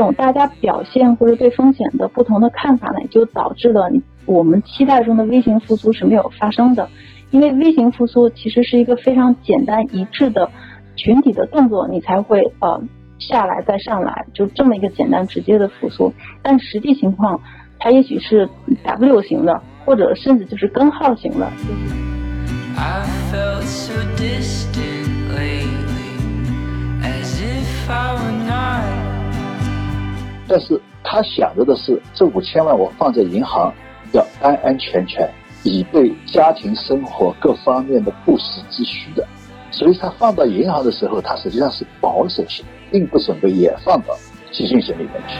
种大家表现或者对风险的不同的看法呢，也就导致了我们期待中的 V 型复苏是没有发生的。因为 V 型复苏其实是一个非常简单一致的群体的动作，你才会呃下来再上来，就这么一个简单直接的复苏。但实际情况，它也许是 W 型的，或者甚至就是根号型的。但是他想着的是，这五千万我放在银行，要安安全全。以备家庭生活各方面的不时之需的，所以他放到银行的时候，他实际上是保守型，并不准备也放到基金型里面去。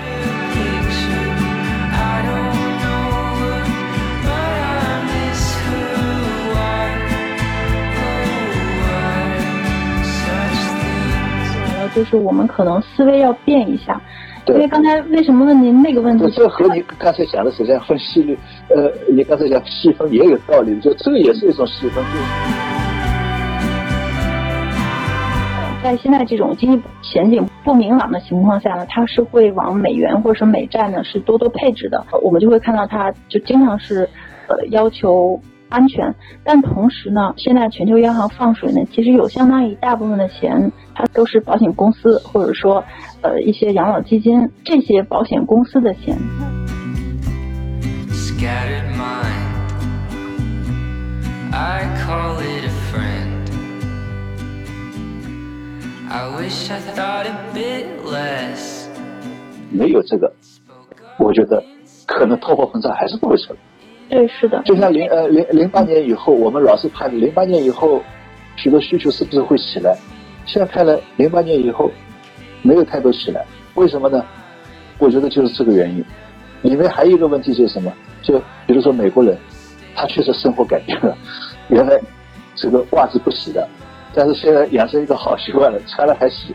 就是我们可能思维要变一下。因为刚才为什么问您那个问题？这和你刚才讲的实际上分析率，呃，你刚才讲细分也有道理，就这个也是一种细分。在现在这种经济前景不明朗的情况下呢，它是会往美元或者说美债呢是多多配置的。我们就会看到它就经常是呃要求。安全，但同时呢，现在全球央行放水呢，其实有相当一大部分的钱，它都是保险公司或者说呃一些养老基金这些保险公司的钱。没有这个，我觉得可能通货膨胀还是不会出来。对，是的。就像零呃零零八年以后，我们老是盼零八年以后许多需求是不是会起来？现在看来，零八年以后没有太多起来。为什么呢？我觉得就是这个原因。里面还有一个问题就是什么？就比如说美国人，他确实生活改变了，原来这个袜子不洗的，但是现在养成一个好习惯了，穿了还洗。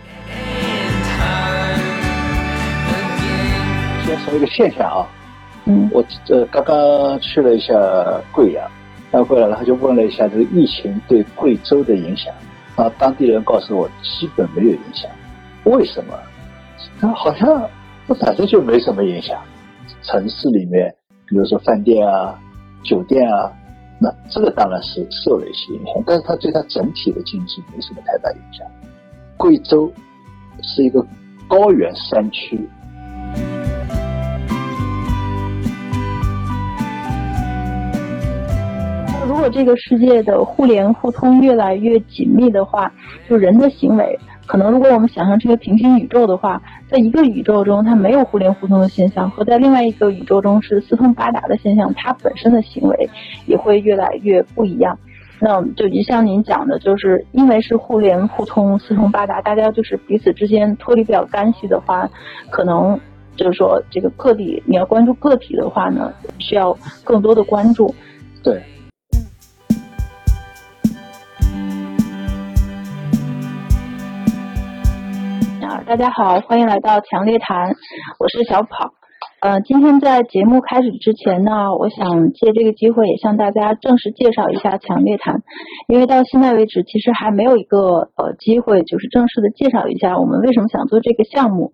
先说一个现象啊。嗯，我这刚刚去了一下贵阳，然后回来，然后就问了一下这个疫情对贵州的影响，啊，当地人告诉我基本没有影响。为什么？他好像这反正就没什么影响。城市里面，比如说饭店啊、酒店啊，那这个当然是受了一些影响，但是它对它整体的经济没什么太大影响。贵州是一个高原山区。如果这个世界的互联互通越来越紧密的话，就人的行为，可能如果我们想象这个平行宇宙的话，在一个宇宙中它没有互联互通的现象，和在另外一个宇宙中是四通八达的现象，它本身的行为也会越来越不一样。那就像您讲的，就是因为是互联互通、四通八达，大家就是彼此之间脱离不了干系的话，可能就是说这个个体你要关注个体的话呢，需要更多的关注。对。大家好，欢迎来到强烈谈，我是小跑。呃，今天在节目开始之前呢，我想借这个机会也向大家正式介绍一下强烈谈，因为到现在为止，其实还没有一个呃机会，就是正式的介绍一下我们为什么想做这个项目。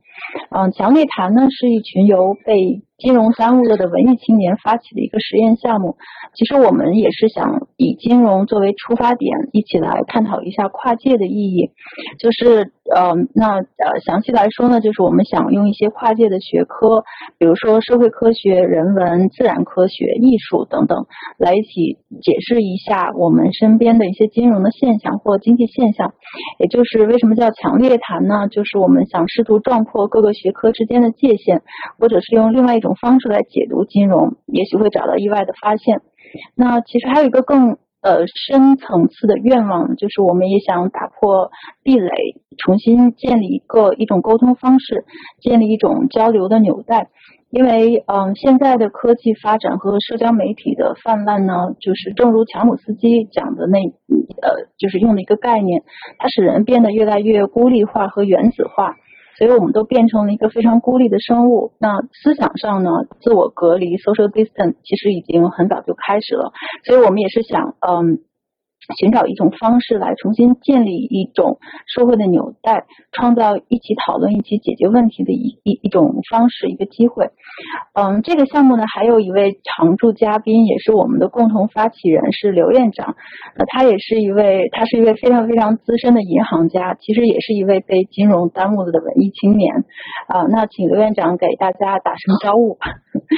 嗯，强烈谈呢是一群由被金融耽误了的文艺青年发起的一个实验项目。其实我们也是想以金融作为出发点，一起来探讨一下跨界的意义。就是呃，那呃，详细来说呢，就是我们想用一些跨界的学科，比如说社会科学、人文、自然科学、艺术等等，来一起解释一下我们身边的一些金融的现象或经济现象。也就是为什么叫强烈谈呢？就是我们想试图撞破各个学科之间的界限，或者是用另外一种方式来解读金融，也许会找到意外的发现。那其实还有一个更呃深层次的愿望，就是我们也想打破壁垒，重新建立一个一种沟通方式，建立一种交流的纽带。因为嗯，现在的科技发展和社交媒体的泛滥呢，就是正如乔姆斯基讲的那呃，就是用的一个概念，它使人变得越来越孤立化和原子化。所以我们都变成了一个非常孤立的生物。那思想上呢，自我隔离 （social distance） 其实已经很早就开始了。所以我们也是想，嗯，寻找一种方式来重新建立一种社会的纽带，创造一起讨论、一起解决问题的一一一种方式、一个机会。嗯，这个项目呢，还有一位常驻嘉宾，也是我们的共同发起人，是刘院长。那他也是一位，他是一位非常非常资深的银行家，其实也是一位被金融耽误了的文艺青年。啊，那请刘院长给大家打声招呼吧。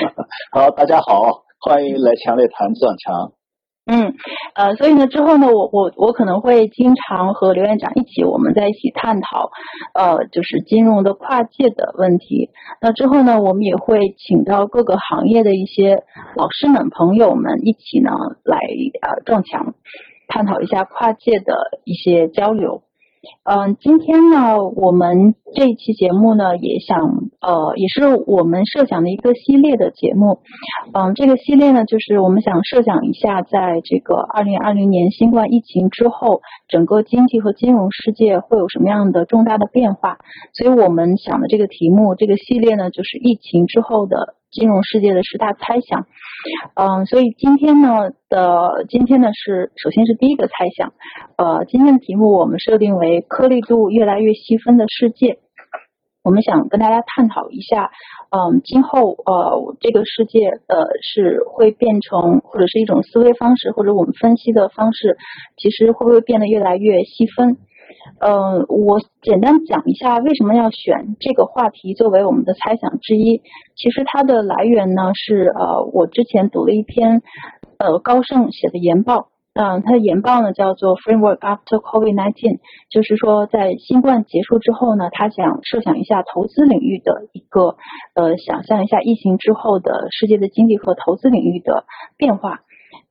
好，大家好，欢迎来强烈谈撞墙。嗯，呃，所以呢，之后呢，我我我可能会经常和刘院长一起，我们在一起探讨，呃，就是金融的跨界的问题。那之后呢，我们也会请到各个行业的一些老师们、朋友们一起呢，来呃撞墙，探讨一下跨界的一些交流。嗯，今天呢，我们这一期节目呢，也想呃，也是我们设想的一个系列的节目。嗯，这个系列呢，就是我们想设想一下，在这个二零二零年新冠疫情之后，整个经济和金融世界会有什么样的重大的变化。所以我们想的这个题目，这个系列呢，就是疫情之后的。金融世界的十大猜想，嗯，所以今天呢的今天呢是首先是第一个猜想，呃，今天的题目我们设定为颗粒度越来越细分的世界，我们想跟大家探讨一下，嗯，今后呃这个世界呃是会变成或者是一种思维方式或者我们分析的方式，其实会不会变得越来越细分？嗯，我简单讲一下为什么要选这个话题作为我们的猜想之一。其实它的来源呢是呃，我之前读了一篇呃高盛写的研报，嗯，它的研报呢叫做 Framework After COVID-19，就是说在新冠结束之后呢，他想设想一下投资领域的一个呃，想象一下疫情之后的世界的经济和投资领域的变化。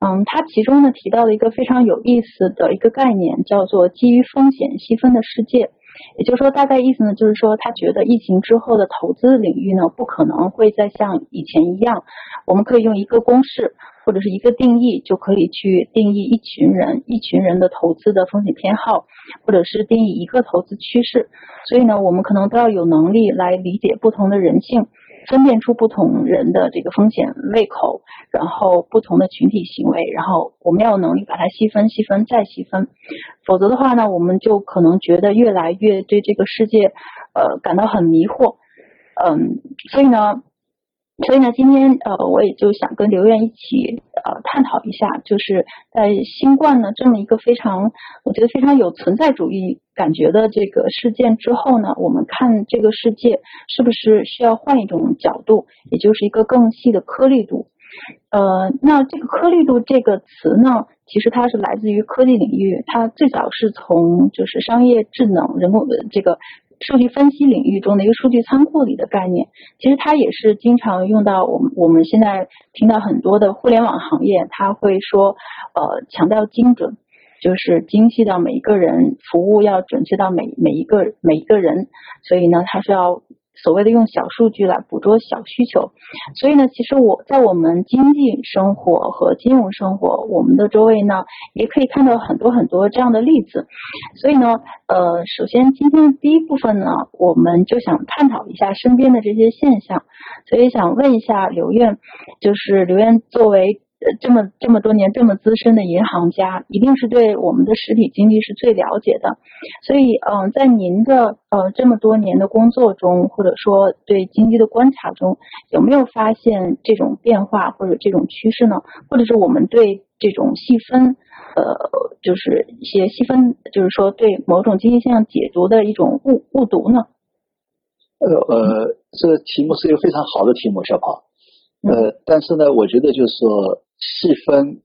嗯，他其中呢提到了一个非常有意思的一个概念，叫做基于风险细分的世界。也就是说，大概意思呢，就是说他觉得疫情之后的投资领域呢，不可能会再像以前一样，我们可以用一个公式或者是一个定义就可以去定义一群人、一群人的投资的风险偏好，或者是定义一个投资趋势。所以呢，我们可能都要有能力来理解不同的人性。分辨出不同人的这个风险胃口，然后不同的群体行为，然后我们要有能力把它细分、细分再细分，否则的话呢，我们就可能觉得越来越对这个世界呃感到很迷惑，嗯，所以呢。所以呢，今天呃，我也就想跟刘院一起呃探讨一下，就是在新冠呢这么一个非常我觉得非常有存在主义感觉的这个事件之后呢，我们看这个世界是不是需要换一种角度，也就是一个更细的颗粒度。呃，那这个颗粒度这个词呢，其实它是来自于科技领域，它最早是从就是商业智能、人工的这个。数据分析领域中的一个数据仓库里的概念，其实它也是经常用到我们我们现在听到很多的互联网行业，它会说呃强调精准，就是精细到每一个人，服务要准确到每每一个每一个人，所以呢，它是要。所谓的用小数据来捕捉小需求，所以呢，其实我在我们经济生活和金融生活，我们的周围呢，也可以看到很多很多这样的例子。所以呢，呃，首先今天第一部分呢，我们就想探讨一下身边的这些现象。所以想问一下刘院，就是刘院作为。这么这么多年这么资深的银行家，一定是对我们的实体经济是最了解的。所以，嗯，在您的呃这么多年的工作中，或者说对经济的观察中，有没有发现这种变化或者这种趋势呢？或者是我们对这种细分，呃，就是一些细分，就是说对某种经济现象解读的一种误误读呢？呃呃，这个题目是一个非常好的题目，小跑。呃，但是呢，我觉得就是说。细分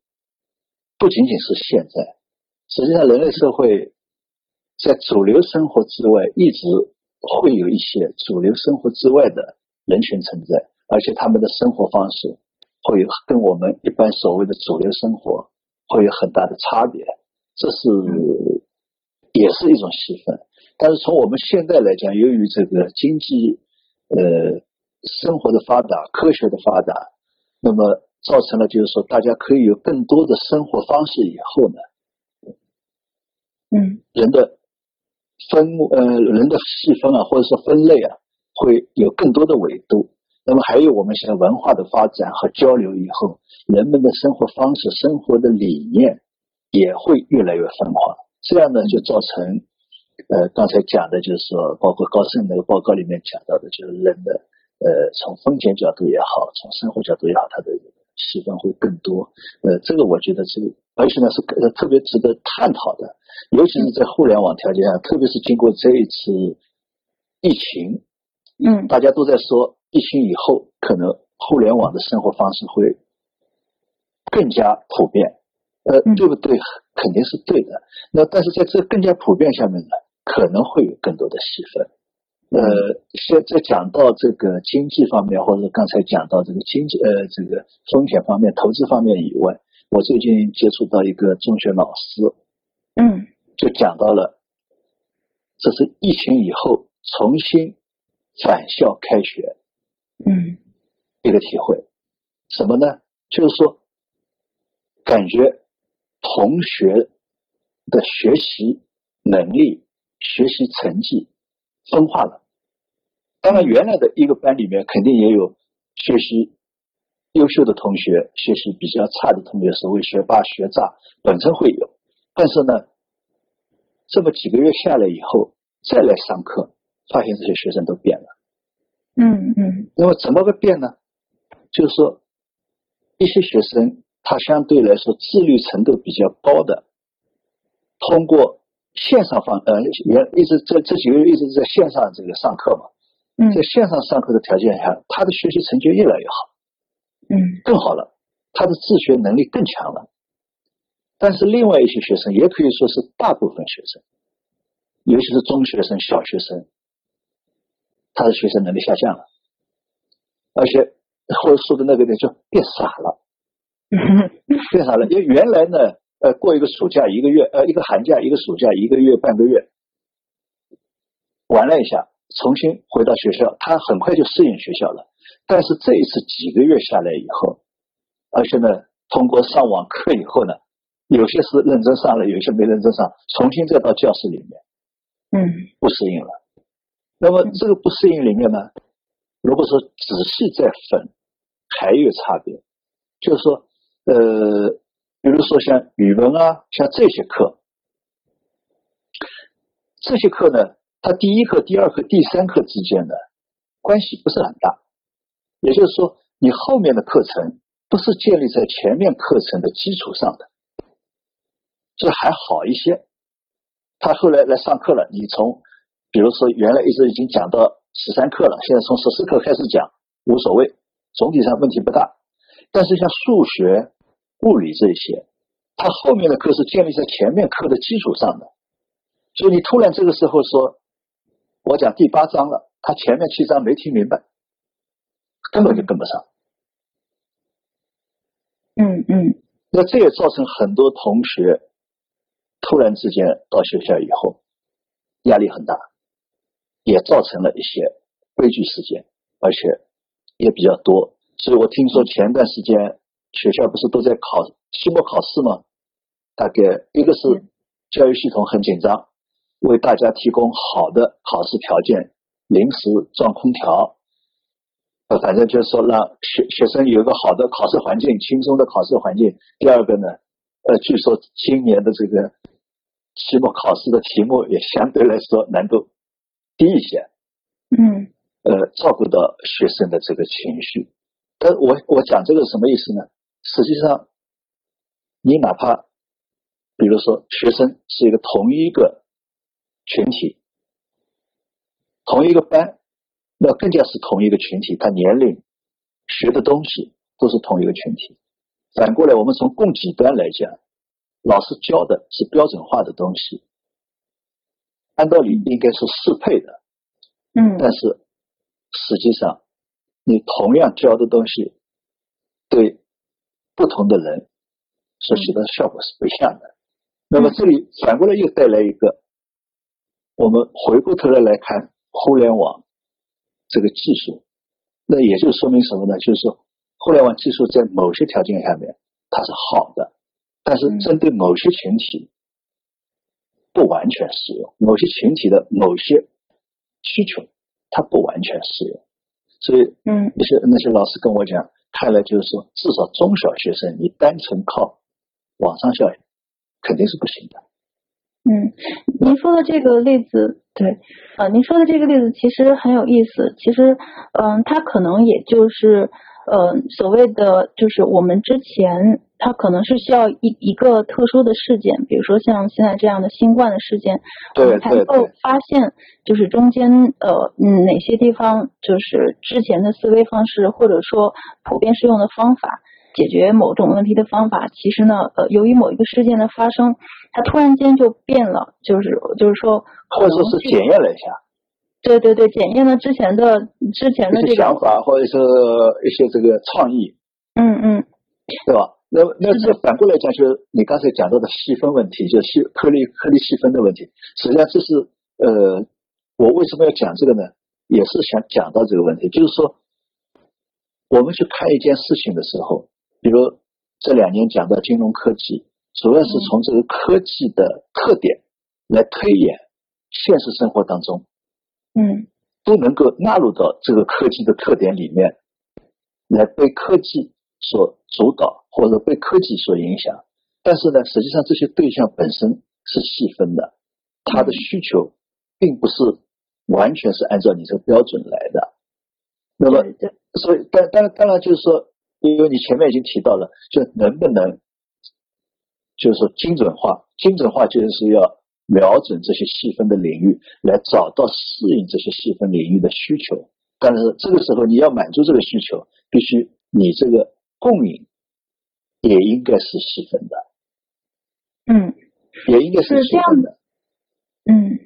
不仅仅是现在，实际上人类社会在主流生活之外，一直会有一些主流生活之外的人群存在，而且他们的生活方式会跟我们一般所谓的主流生活会有很大的差别，这是也是一种细分。但是从我们现在来讲，由于这个经济呃生活的发达、科学的发达，那么。造成了就是说，大家可以有更多的生活方式以后呢，嗯，人的分呃人的细分啊，或者是分类啊，会有更多的维度。那么还有我们现在文化的发展和交流以后，人们的生活方式、生活的理念也会越来越分化。这样呢，就造成呃刚才讲的就是说，包括高盛那个报告里面讲到的，就是人的呃从风险角度也好，从生活角度也好，他的习惯会更多。呃，这个我觉得这个，而且呢是呃特别值得探讨的，尤其是在互联网条件下，特别是经过这一次疫情，嗯大家都在说疫情以后可能互联网的生活方式会更加普遍，呃嗯，对不对？肯定是对的。那但是在这更加普遍下面呢，可能会有更多的细分。呃，现在讲到这个经济方面，或者刚才讲到这个经济呃这个风险方面、投资方面以外，我最近接触到一个中学老师，嗯就讲到了，这是疫情以后重新返校开学嗯一个体会。什么呢？就是说，感觉同学的学习能力、学习成绩分化了。当然，原来的一个班里面肯定也有学习优秀的同学，学习比较差的同学，所谓学霸、学渣，本身会有。但是呢，这么几个月下来以后，再来上课，发现这些学生都变了。嗯嗯那么怎么个变呢？就是说，一些学生他相对来说自律程度比较高的，通过线上方呃原一直这这几个月一直在线上这个上课嘛，嗯在线上上课的条件下，他的学习成绩越来越好，嗯更好了，他的自学能力更强了。但是另外一些学生，也可以说是大部分学生，尤其是中学生、小学生，他的学习能力下降了，而且或者说的那个呢，就变傻了，嗯 变傻了。因为原来呢，呃，过一个暑假一个月，呃，一个寒假一个暑假一个月半个月，玩了一下，重新回到学校，他很快就适应学校了。但是这一次几个月下来以后，而且呢，通过上网课以后呢，有些是认真上了，有些没认真上，重新再到教室里面，嗯不适应了。那么这个不适应里面呢，如果说仔细再分，还有差别，就是说，呃，比如说像语文啊，像这些课，这些课呢，它第一课、第二课、第三课之间的关系不是很大，也就是说，你后面的课程不是建立在前面课程的基础上的，这还好一些。他后来来上课了，你从比如说原来一直已经讲到十三课了，现在从十四课开始讲，无所谓，总体上问题不大。但是像数学、物理这些，它后面的课是建立在前面课的基础上的，所以你突然这个时候说，我讲第八章了，他前面七章没听明白，根本就跟不上。嗯嗯那这也造成很多同学突然之间到学校以后压力很大，也造成了一些悲剧事件，而且也比较多。所以我听说前段时间学校不是都在考期末考试吗？大概一个是教育系统很紧张，为大家提供好的考试条件，临时装空调，呃，反正就是说让学学生有一个好的考试环境，轻松的考试环境。第二个呢，呃，据说今年的这个期末考试的题目也相对来说难度低一些，嗯呃，照顾到学生的这个情绪。但我我讲这个什么意思呢？实际上，你哪怕比如说学生是一个同一个群体，同一个班，那更加是同一个群体，他年龄、学的东西都是同一个群体。反过来，我们从供给端来讲，老师教的是标准化的东西，按道理应该是适配的，嗯但是实际上，你同样教的东西，对不同的人所起到的效果是不一样的。那么这里反过来又带来一个，我们回过头来来看互联网这个技术，那也就说明什么呢？就是说，互联网技术在某些条件下面它是好的，但是针对某些群体不完全适用，某些群体的某些需求它不完全适用，所以嗯。那些那些老师跟我讲，看来就是说，至少中小学生你单纯靠网上教育肯定是不行的。嗯，您说的这个例子，对，呃，您说的这个例子其实很有意思。其实，嗯，它可能也就是，呃，所谓的就是我们之前，它可能是需要一一个特殊的事件，比如说像现在这样的新冠的事件，我们才能够发现，就是中间呃，嗯，哪些地方就是之前的思维方式，或者说普遍适用的方法。解决某种问题的方法，其实呢，呃，由于某一个事件的发生，它突然间就变了，就是就是说，或者是检验了一下，对对对，检验了之前的之前的这个想法，或者是一些这个创意，嗯嗯，对吧？那那这反过来讲，就是你刚才讲到的细分问题，就细颗粒颗粒细分的问题，实际上这是呃，我为什么要讲这个呢？也是想讲到这个问题，就是说，我们去看一件事情的时候。比如这两年讲到金融科技，主要是从这个科技的特点来推演现实生活当中，嗯，都能够纳入到这个科技的特点里面，来被科技所主导或者被科技所影响。但是呢，实际上这些对象本身是细分的，它的需求并不是完全是按照你这个标准来的。那么，所以当当然当然就是说。因为你前面已经提到了，就能不能，就是说精准化，精准化就是要瞄准这些细分的领域，来找到适应这些细分领域的需求。但是这个时候你要满足这个需求，必须你这个供应也应该是细分的，嗯，也应该是细分的。嗯，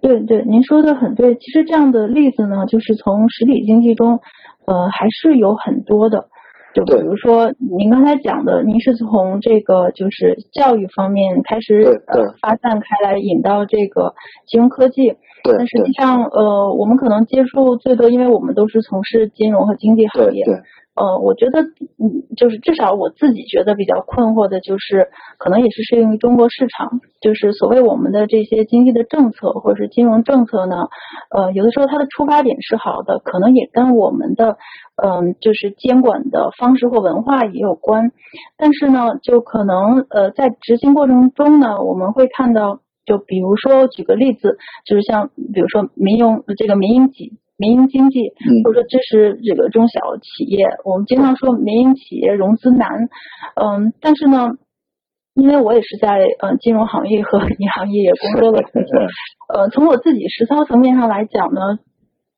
对对，您说的很对。其实这样的例子呢，就是从实体经济中，呃，还是有很多的。就比如说您刚才讲的，您是从这个就是教育方面开始呃发散开来，引到这个金融科技。但实际上，呃，我们可能接触最多，因为我们都是从事金融和经济行业。对呃，我觉得，嗯，就是至少我自己觉得比较困惑的，就是可能也是适用于中国市场，就是所谓我们的这些经济的政策或者是金融政策呢，呃，有的时候它的出发点是好的，可能也跟我们的，嗯，就是监管的方式或文化也有关，但是呢，就可能呃在执行过程中呢，我们会看到，就比如说举个例子，就是像比如说民用这个民营企。民营经济，或者说支持这个中小企业，我们经常说民营企业融资难，嗯，但是呢，因为我也是在呃金融行业和银行业也工作了，呃，从我自己实操层面上来讲呢，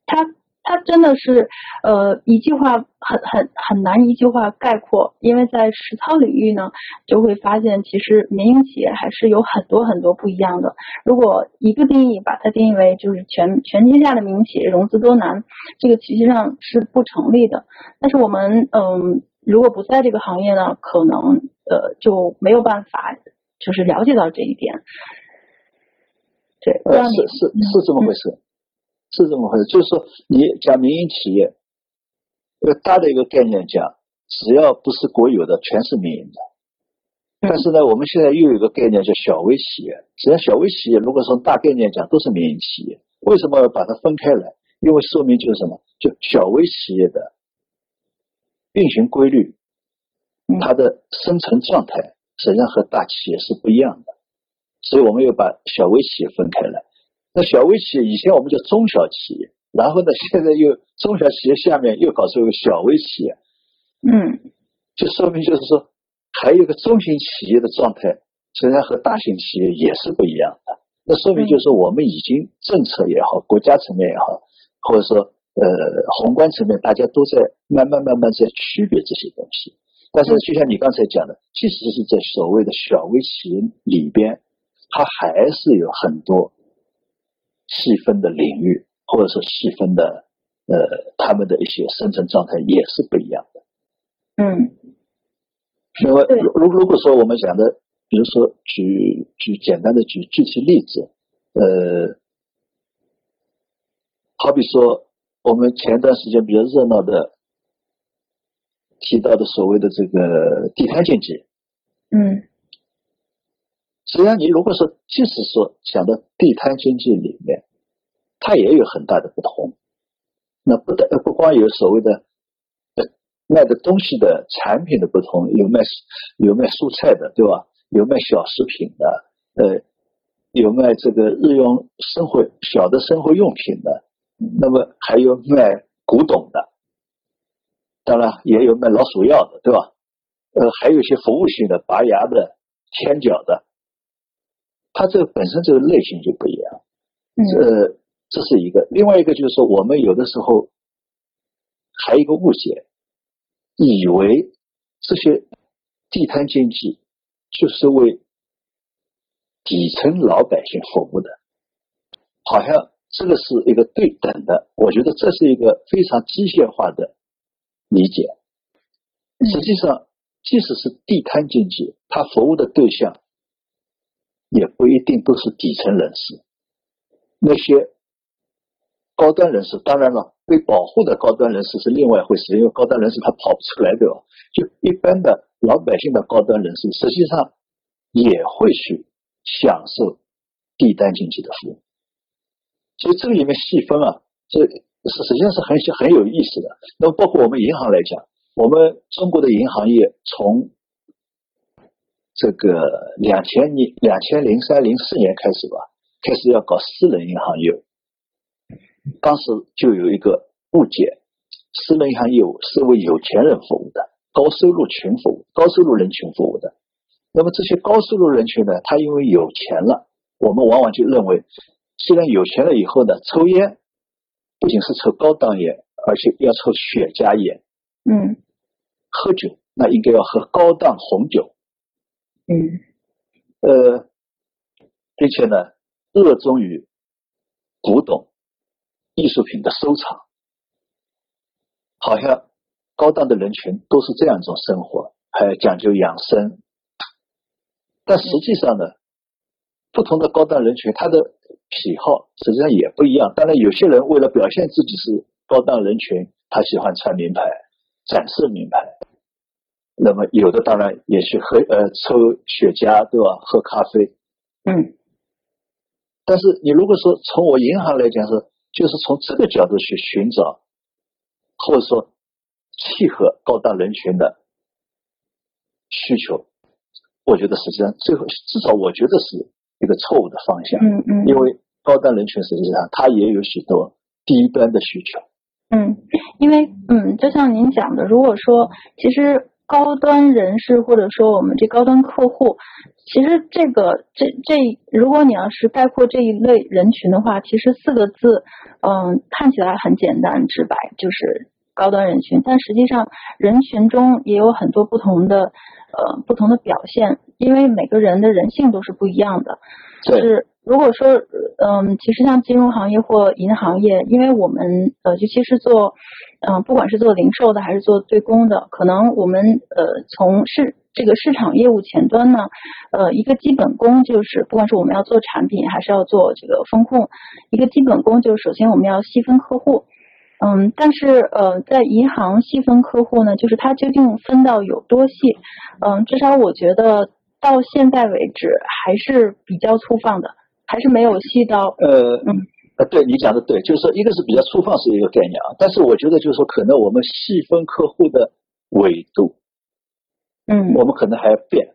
它。它真的是，呃，一句话很很很难一句话概括，因为在实操领域呢，就会发现其实民营企业还是有很多很多不一样的。如果一个定义把它定义为就是全全天下的民营企业融资都难，这个其实际上是不成立的。但是我们嗯，如果不在这个行业呢，可能呃就没有办法就是了解到这一点。对，呃是是是这么回事。是这么回事，就是说，你讲民营企业，呃，大的一个概念讲，只要不是国有的，全是民营的。但是呢，我们现在又有一个概念叫小微企业。实际上，小微企业如果从大概念讲，都是民营企业。为什么要把它分开来？因为说明就是什么？就小微企业的运行规律，它的生存状态实际上和大企业是不一样的。所以，我们又把小微企业分开来。那小微企业以前我们叫中小企业，然后呢，现在又中小企业下面又搞出一个小微企业，嗯，就说明就是说，还有个中型企业的状态，虽然和大型企业也是不一样的。那说明就是我们已经政策也好，国家层面也好，或者说呃宏观层面，大家都在慢慢慢慢在区别这些东西。但是就像你刚才讲的，即使是在所谓的小微企业里边，它还是有很多。细分的领域，或者说细分的，呃，他们的一些生存状态也是不一样的。嗯，那么如如果说我们讲的，比如说举举简单的举具体例子，呃，好比说我们前段时间比较热闹的提到的所谓的这个地摊经济，嗯。实际上，你如果说，即使说讲到地摊经济里面，它也有很大的不同。那不但不光有所谓的卖的东西的产品的不同，有卖有卖蔬菜的，对吧？有卖小食品的，呃，有卖这个日用生活小的生活用品的，那么还有卖古董的，当然也有卖老鼠药的，对吧？呃，还有一些服务性的，拔牙的、牵脚的，它这个本身这个类型就不一样。这这是一个，另外一个就是说，我们有的时候还有一个误解，以为这些地摊经济就是为底层老百姓服务的，好像这个是一个对等的。我觉得这是一个非常机械化的理解。实际上，即使是地摊经济，它服务的对象也不一定都是底层人士。那些高端人士，当然了，被保护的高端人士是另外一回事，因为高端人士他跑不出来，对吧？就一般的老百姓的高端人士，实际上也会去享受地摊经济的服务。所以这个里面细分啊，这是实际上是很很有意思的。那么包括我们银行来讲，我们中国的银行业从这个两千年、两千零三、零四年开始吧。开始要搞私人银行业务，当时就有一个误解：私人银行业务是为有钱人服务的，高收入群服务、高收入人群服务的。那么这些高收入人群呢，他因为有钱了，我们往往就认为，既然有钱了以后呢，抽烟不仅是抽高档烟，而且要抽雪茄烟。嗯，喝酒那应该要喝高档红酒。嗯，呃，并且呢。热衷于古董艺术品的收藏，好像高档的人群都是这样一种生活，还讲究养生。但实际上呢，不同的高档人群，他的喜好实际上也不一样。当然，有些人为了表现自己是高档人群，他喜欢穿名牌、展示名牌。那么，有的当然也去喝呃抽雪茄，对吧？喝咖啡，嗯。但是你如果说从我银行来讲是，就是从这个角度去寻找，或者说契合高档人群的需求，我觉得实际上最后至少我觉得是一个错误的方向。嗯嗯。因为高端人群实际上他也有许多低端的需求。嗯，因为嗯，就像您讲的，如果说其实。高端人士或者说我们这高端客户，其实这个这这，如果你要是概括这一类人群的话，其实四个字，嗯，看起来很简单直白，就是高端人群。但实际上，人群中也有很多不同的呃不同的表现，因为每个人的人性都是不一样的。就是如果说嗯，其实像金融行业或银行业，因为我们呃，尤其是做。嗯，不管是做零售的还是做对公的，可能我们呃从市这个市场业务前端呢，呃一个基本功就是，不管是我们要做产品还是要做这个风控，一个基本功就是首先我们要细分客户，嗯，但是呃在银行细分客户呢，就是它究竟分到有多细，嗯，至少我觉得到现在为止还是比较粗放的，还是没有细到呃嗯。呃，对你讲的对，就是说一个是比较粗放是一个概念啊，但是我觉得就是说可能我们细分客户的维度，嗯，我们可能还要变，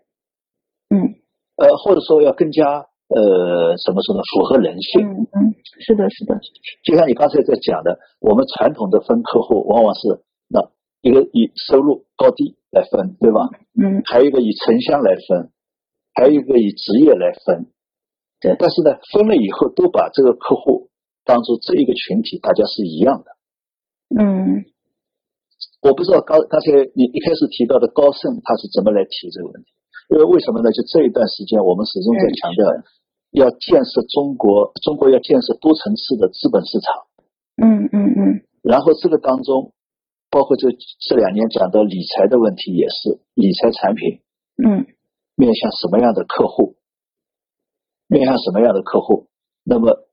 嗯，呃，或者说要更加呃，怎么说呢，符合人性，嗯嗯，是的，是的，就像你刚才在讲的，我们传统的分客户往往是那一个以收入高低来分，对吧？嗯，还有一个以城乡来分，还有一个以职业来分。对，但是呢，分了以后都把这个客户当做这一个群体，大家是一样的。嗯，我不知道刚刚才你一开始提到的高盛他是怎么来提这个问题？因为为什么呢？就这一段时间，我们始终在强调要建设中国，中国要建设多层次的资本市场。嗯嗯嗯。然后这个当中，包括这这两年讲到理财的问题，也是理财产品。嗯。面向什么样的客户？面向什么样的客户，那么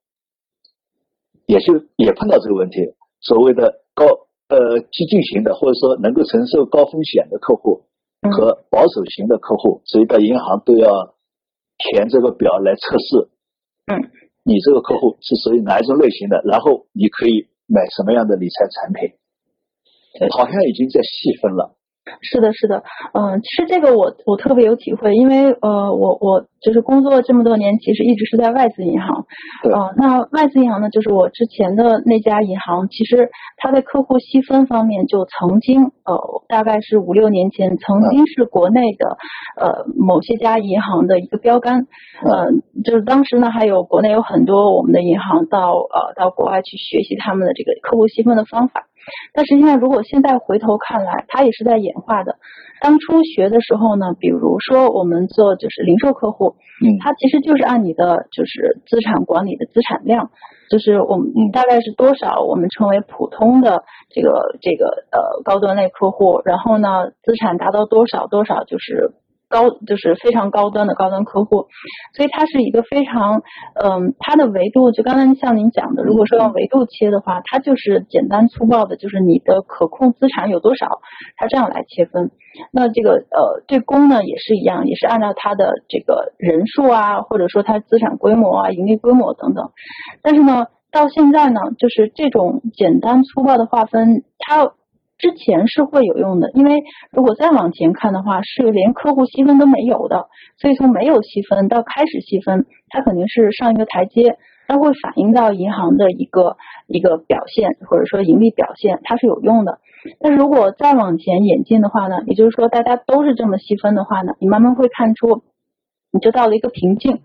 也就也碰到这个问题。所谓的高呃激进型的，或者说能够承受高风险的客户和保守型的客户，所以到银行都要填这个表来测试。嗯，你这个客户是属于哪一种类型的？然后你可以买什么样的理财产品？好像已经在细分了。是的，是的，嗯，其实这个我我特别有体会，因为呃，我我就是工作这么多年，其实一直是在外资银行，呃，那外资银行呢，就是我之前的那家银行，其实它在客户细分方面就曾经呃，大概是五六年前，曾经是国内的呃某些家银行的一个标杆，嗯，就是当时呢，还有国内有很多我们的银行到呃到国外去学习他们的这个客户细分的方法。但实际上，如果现在回头看来，它也是在演化的。当初学的时候呢，比如说我们做就是零售客户，嗯，它其实就是按你的就是资产管理的资产量，就是我们大概是多少，我们称为普通的这个这个呃高端类客户，然后呢，资产达到多少多少就是。高就是非常高端的高端客户，所以它是一个非常嗯，它的维度就刚才像您讲的，如果说用维度切的话，它就是简单粗暴的，就是你的可控资产有多少，它这样来切分。那这个呃对公呢也是一样，也是按照它的这个人数啊，或者说它资产规模啊、盈利规模等等。但是呢，到现在呢，就是这种简单粗暴的划分，它。之前是会有用的，因为如果再往前看的话，是连客户细分都没有的，所以从没有细分到开始细分，它肯定是上一个台阶，它会反映到银行的一个一个表现或者说盈利表现，它是有用的。但是如果再往前演进的话呢，也就是说大家都是这么细分的话呢，你慢慢会看出，你就到了一个瓶颈，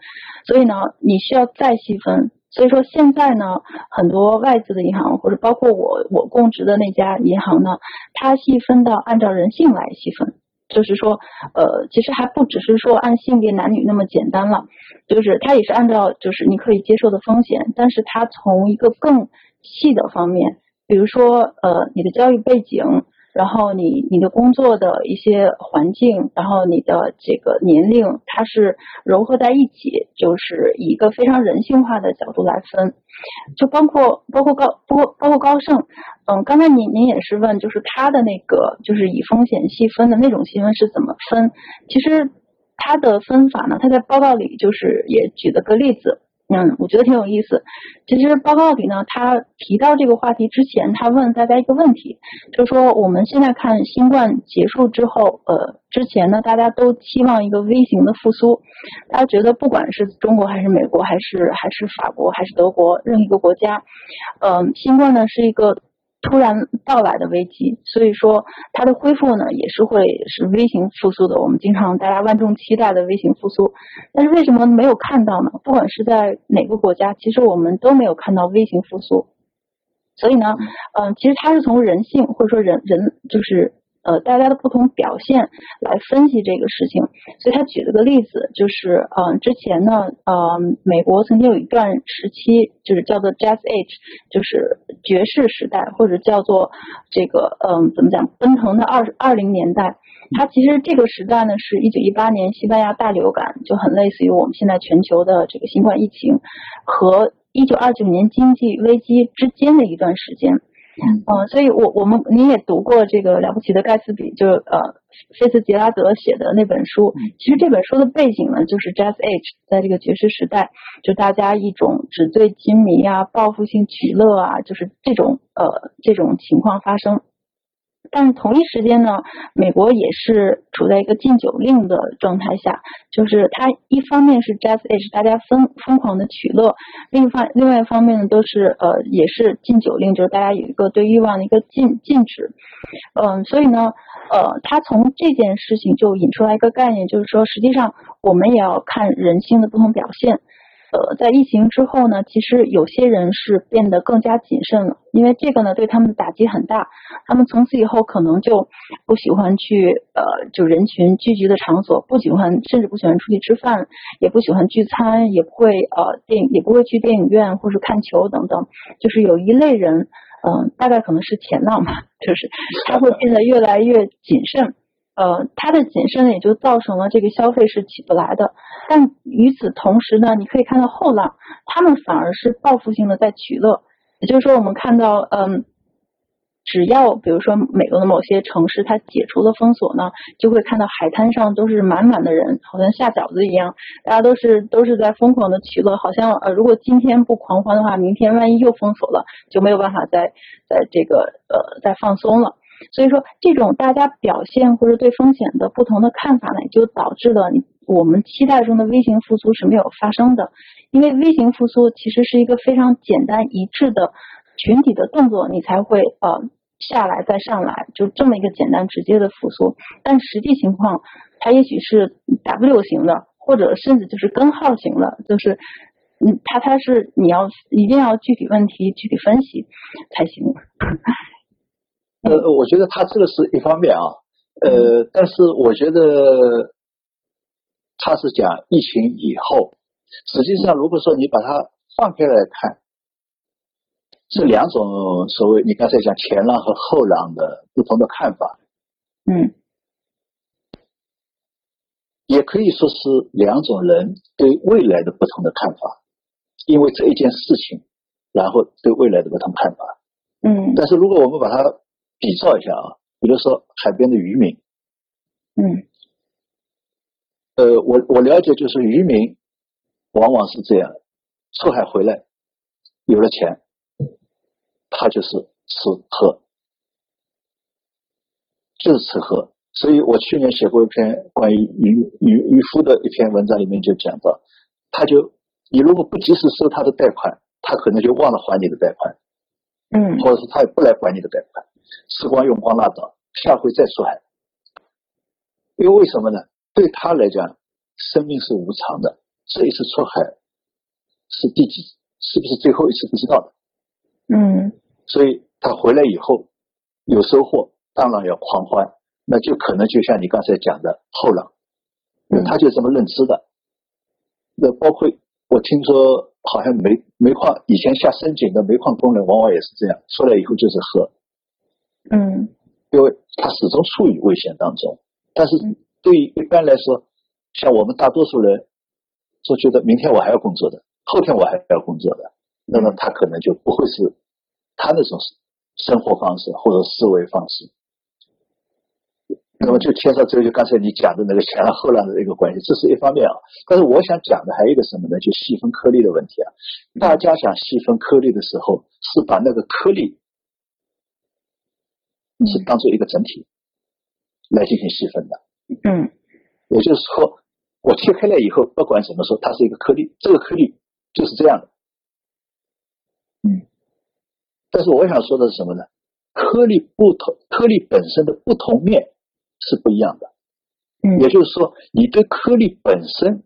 所以呢，你需要再细分。所以说现在呢，很多外资的银行或者包括我我供职的那家银行呢，它细分到按照人性来细分，就是说，呃，其实还不只是说按性别男女那么简单了，就是它也是按照就是你可以接受的风险，但是它从一个更细的方面，比如说呃你的教育背景。然后你你的工作的一些环境，然后你的这个年龄，它是糅合在一起，就是以一个非常人性化的角度来分，就包括包括高包括包括高盛，嗯，刚才您您也是问，就是他的那个就是以风险细分的那种细分是怎么分？其实他的分法呢，他在报告里就是也举了个例子。嗯，我觉得挺有意思。其实报告里呢，他提到这个话题之前，他问大家一个问题，就说我们现在看新冠结束之后，呃，之前呢，大家都期望一个 V 型的复苏，大家觉得不管是中国还是美国，还是还是法国，还是德国，任何一个国家，嗯，新冠呢是一个。突然到来的危机，所以说它的恢复呢也是会是微型复苏的。我们经常大家万众期待的微型复苏，但是为什么没有看到呢？不管是在哪个国家，其实我们都没有看到微型复苏。所以呢，嗯，其实它是从人性或者说人人就是。呃，大家的不同表现来分析这个事情，所以他举了个例子，就是嗯，之前呢，呃，美国曾经有一段时期，就是叫做 Jazz Age，就是爵士时代，或者叫做这个嗯，怎么讲，奔腾的二二零年代。它其实这个时代呢，是一九一八年西班牙大流感，就很类似于我们现在全球的这个新冠疫情，和一九二九年经济危机之间的一段时间。嗯，所以，我我们你也读过这个了不起的盖茨比，就是呃，菲茨杰拉德写的那本书。其实这本书的背景呢，就是 Jazz Age，在这个爵士时代，就大家一种纸醉金迷啊、报复性取乐啊，就是这种呃这种情况发生。但是同一时间呢，美国也是处在一个禁酒令的状态下，就是它一方面是 Jazz Age，大家疯疯狂的取乐，另一方另外一方面呢，都是呃也是禁酒令，就是大家有一个对欲望的一个禁禁止，嗯，所以呢，呃，他从这件事情就引出来一个概念，就是说实际上我们也要看人性的不同表现。呃，在疫情之后呢，其实有些人是变得更加谨慎了，因为这个呢对他们的打击很大。他们从此以后可能就不喜欢去呃就人群聚集的场所，不喜欢甚至不喜欢出去吃饭，也不喜欢聚餐，也不会呃电影也不会去电影院或是看球等等。就是有一类人，嗯，大概可能是前浪吧，就是他会变得越来越谨慎。呃，他的谨慎也就造成了这个消费是起不来的。但与此同时呢，你可以看到后浪，他们反而是报复性的在取乐。也就是说，我们看到，嗯，只要比如说美国的某些城市它解除了封锁呢，就会看到海滩上都是满满的人，好像下饺子一样，大家都是都是在疯狂的取乐。好像呃，如果今天不狂欢的话，明天万一又封锁了，就没有办法再在这个呃再放松了。所以说，这种大家表现或者对风险的不同的看法呢，就导致了我们期待中的 V 型复苏是没有发生的。因为 V 型复苏其实是一个非常简单一致的群体的动作，你才会呃下来再上来，就这么一个简单直接的复苏。但实际情况，它也许是 W 型的，或者甚至就是根号型的，就是嗯，它它是你要一定要具体问题具体分析才行。呃，我觉得他这个是一方面啊，呃，但是我觉得他是讲疫情以后，实际上如果说你把它放开来看，这两种所谓你刚才讲前浪和后浪的不同的看法，嗯，也可以说是两种人对未来的不同的看法，因为这一件事情，然后对未来的不同看法，嗯，但是如果我们把它比照一下啊，比如说海边的渔民，嗯，呃，我我了解就是渔民往往是这样，出海回来有了钱，他就是吃喝，就是吃喝。所以我去年写过一篇关于渔渔渔夫的一篇文章，里面就讲到，他就你如果不及时收他的贷款，他可能就忘了还你的贷款，嗯，或者是他也不来还你的贷款。吃光用光拉倒，下回再出海。因为为什么呢？对他来讲，生命是无常的。这一次出海是第几？是不是最后一次？不知道的。嗯。所以他回来以后有收获，当然要狂欢。那就可能就像你刚才讲的后浪，他就这么认知的。那包括我听说，好像煤煤矿以前下深井的煤矿工人，往往也是这样，出来以后就是喝。嗯，因为他始终处于危险当中，但是对于一般来说，像我们大多数人，都觉得明天我还要工作的，后天我还要工作的，那么他可能就不会是他那种生活方式或者思维方式，那么就牵涉这个就刚才你讲的那个前浪后浪的一个关系，这是一方面啊。但是我想讲的还有一个什么呢？就细分颗粒的问题啊。大家想细分颗粒的时候，是把那个颗粒。是当做一个整体来进行细分的，嗯，也就是说，我切开了以后，不管怎么说，它是一个颗粒，这个颗粒就是这样的，嗯。但是我想说的是什么呢？颗粒不同，颗粒本身的不同面是不一样的，嗯。也就是说，你对颗粒本身，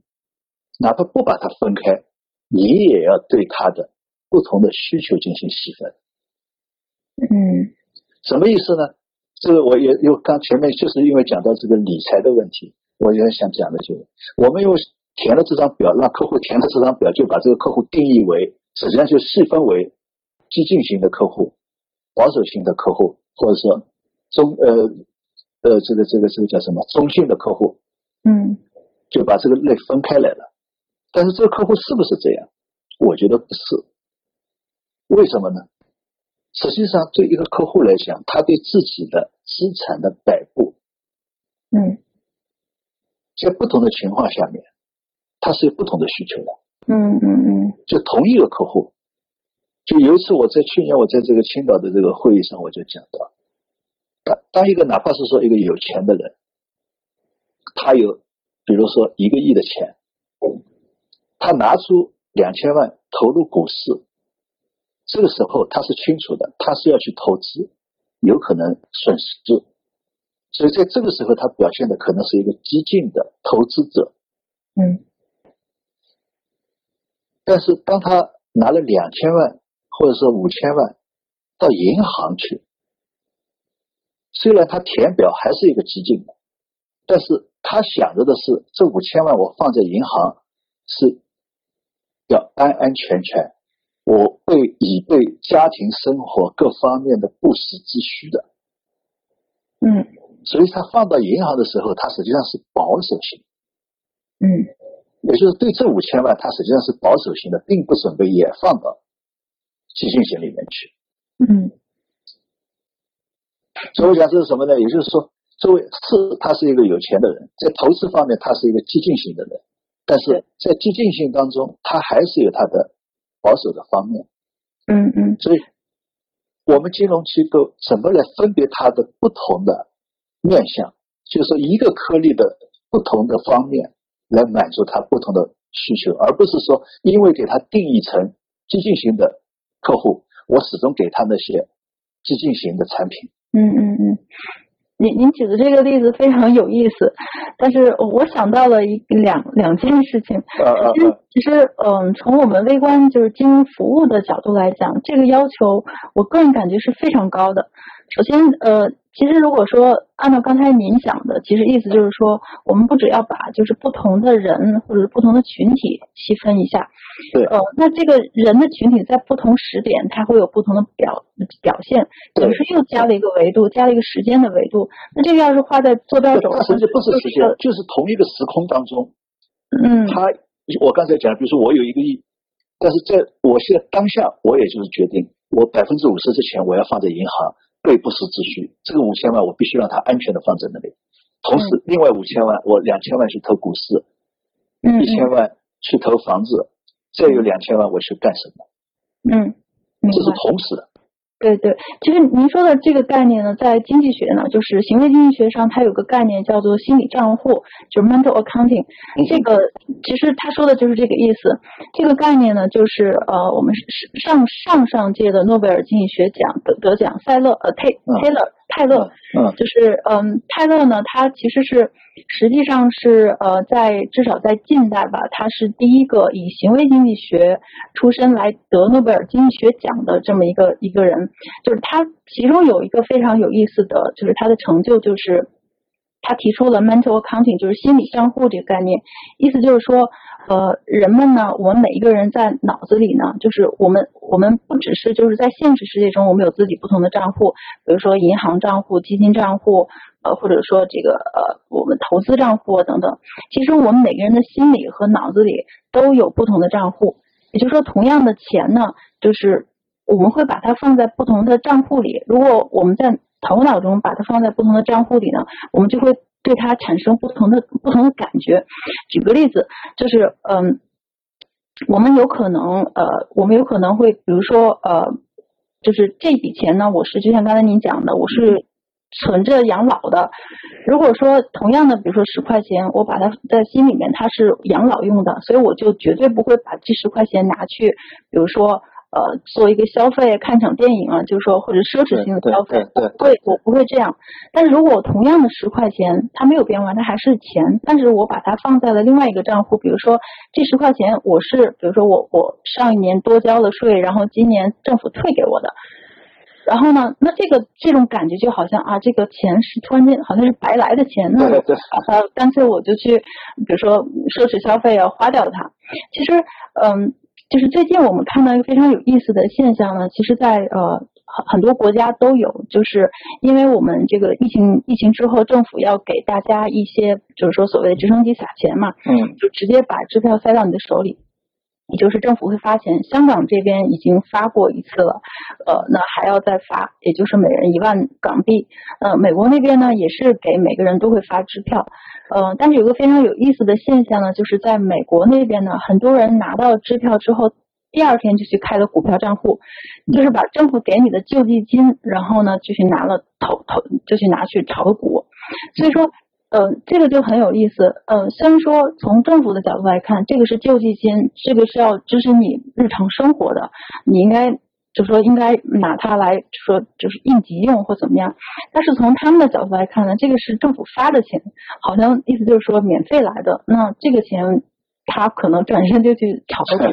哪怕不把它分开，你也要对它的不同的需求进行细分，嗯。什么意思呢？这个我也又刚前面就是因为讲到这个理财的问题，我也想讲的就是，我们用填了这张表，让客户填了这张表，就把这个客户定义为，实际上就细分为激进型的客户、保守型的客户，或者说中呃呃这个这个这个叫什么中性的客户，嗯，就把这个类分开来了。但是这个客户是不是这样？我觉得不是。为什么呢？实际上，对一个客户来讲，他对自己的资产的摆布，嗯，在不同的情况下面，他是有不同的需求的。嗯嗯嗯。就同一个客户，就有一次我在去年我在这个青岛的这个会议上，我就讲到，当当一个哪怕是说一个有钱的人，他有比如说一个亿的钱，他拿出两千万投入股市。这个时候他是清楚的，他是要去投资，有可能损失，所以在这个时候他表现的可能是一个激进的投资者，嗯，但是当他拿了两千万或者说五千万到银行去，虽然他填表还是一个激进的，但是他想着的是这五千万我放在银行是要安安全全。我会以对家庭生活各方面的不时之需的，嗯，所以他放到银行的时候，他实际上是保守型，嗯，也就是对这五千万，他实际上是保守型的，并不准备也放到激进型里面去，嗯，所以我讲这是什么呢？也就是说，作为是他是一个有钱的人，在投资方面他是一个激进型的人，但是在激进性当中，他还是有他的。保守的方面，嗯嗯，所以我们金融机构怎么来分别它的不同的面向？就是说，一个颗粒的不同的方面来满足它不同的需求，而不是说因为给它定义成激进型的客户，我始终给他那些激进型的产品。嗯嗯嗯。您您举的这个例子非常有意思，但是我想到了一两两件事情。首先，其实嗯，从我们微观就是金融服务的角度来讲，这个要求我个人感觉是非常高的。首先，呃，其实如果说按照刚才您讲的，其实意思就是说，我们不只要把就是不同的人或者是不同的群体细分一下，对，呃，那这个人的群体在不同时点，它会有不同的表表现，等于是又加了一个维度，加了一个时间的维度。那这个要是画在坐标轴，甚至不是时间，就是同一个时空当中，嗯，他我刚才讲，比如说我有一个亿，但是在我现在当下，我也就是决定，我百分之五十的钱我要放在银行。备不时之需，这个五千万我必须让它安全的放在那里。同时，另外五千万我两千万去投股市，一千万去投房子，再有两千万我去干什么？嗯，这是同时的。对对，其实您说的这个概念呢，在经济学呢，就是行为经济学上，它有个概念叫做心理账户，就是 mental accounting。这个其实他说的就是这个意思。这个概念呢，就是呃，我们上上上届的诺贝尔经济学奖得得奖塞勒呃泰泰勒。嗯，就是嗯，泰勒呢，他其实是实际上是呃，在至少在近代吧，他是第一个以行为经济学出身来得诺贝尔经济学奖的这么一个一个人。就是他其中有一个非常有意思的就是他的成就，就是他提出了 mental accounting，就是心理账户这个概念，意思就是说。呃，人们呢，我们每一个人在脑子里呢，就是我们我们不只是就是在现实世界中，我们有自己不同的账户，比如说银行账户、基金账户，呃，或者说这个呃我们投资账户等等。其实我们每个人的心里和脑子里都有不同的账户，也就是说，同样的钱呢，就是我们会把它放在不同的账户里。如果我们在头脑中把它放在不同的账户里呢，我们就会。对它产生不同的不同的感觉。举个例子，就是嗯，我们有可能呃，我们有可能会，比如说呃，就是这笔钱呢，我是就像刚才您讲的，我是存着养老的。如果说同样的，比如说十块钱，我把它在心里面它是养老用的，所以我就绝对不会把这十块钱拿去，比如说。呃，做一个消费，看场电影啊，就是说或者奢侈性的消费，对，会我不会这样。但是如果同样的十块钱，它没有变化，它还是钱，但是我把它放在了另外一个账户，比如说这十块钱我是，比如说我我上一年多交了税，然后今年政府退给我的，然后呢，那这个这种感觉就好像啊，这个钱是突然间好像是白来的钱，那我把它干脆我就去，比如说奢侈消费啊，花掉它。其实，嗯。就是最近我们看到一个非常有意思的现象呢，其实，在呃很很多国家都有，就是因为我们这个疫情疫情之后，政府要给大家一些，就是说所谓的直升机撒钱嘛，嗯，就直接把支票塞到你的手里，也就是政府会发钱。香港这边已经发过一次了，呃，那还要再发，也就是每人一万港币。呃，美国那边呢也是给每个人都会发支票。嗯，但是有个非常有意思的现象呢，就是在美国那边呢，很多人拿到支票之后，第二天就去开了股票账户，就是把政府给你的救济金，然后呢就去拿了投投，就去拿去炒股。所以说，呃，这个就很有意思。呃，虽然说从政府的角度来看，这个是救济金，这个是要支持你日常生活的，你应该。就说应该拿它来说，就是应急用或怎么样。但是从他们的角度来看呢，这个是政府发的钱，好像意思就是说免费来的。那这个钱他可能转身就去炒股。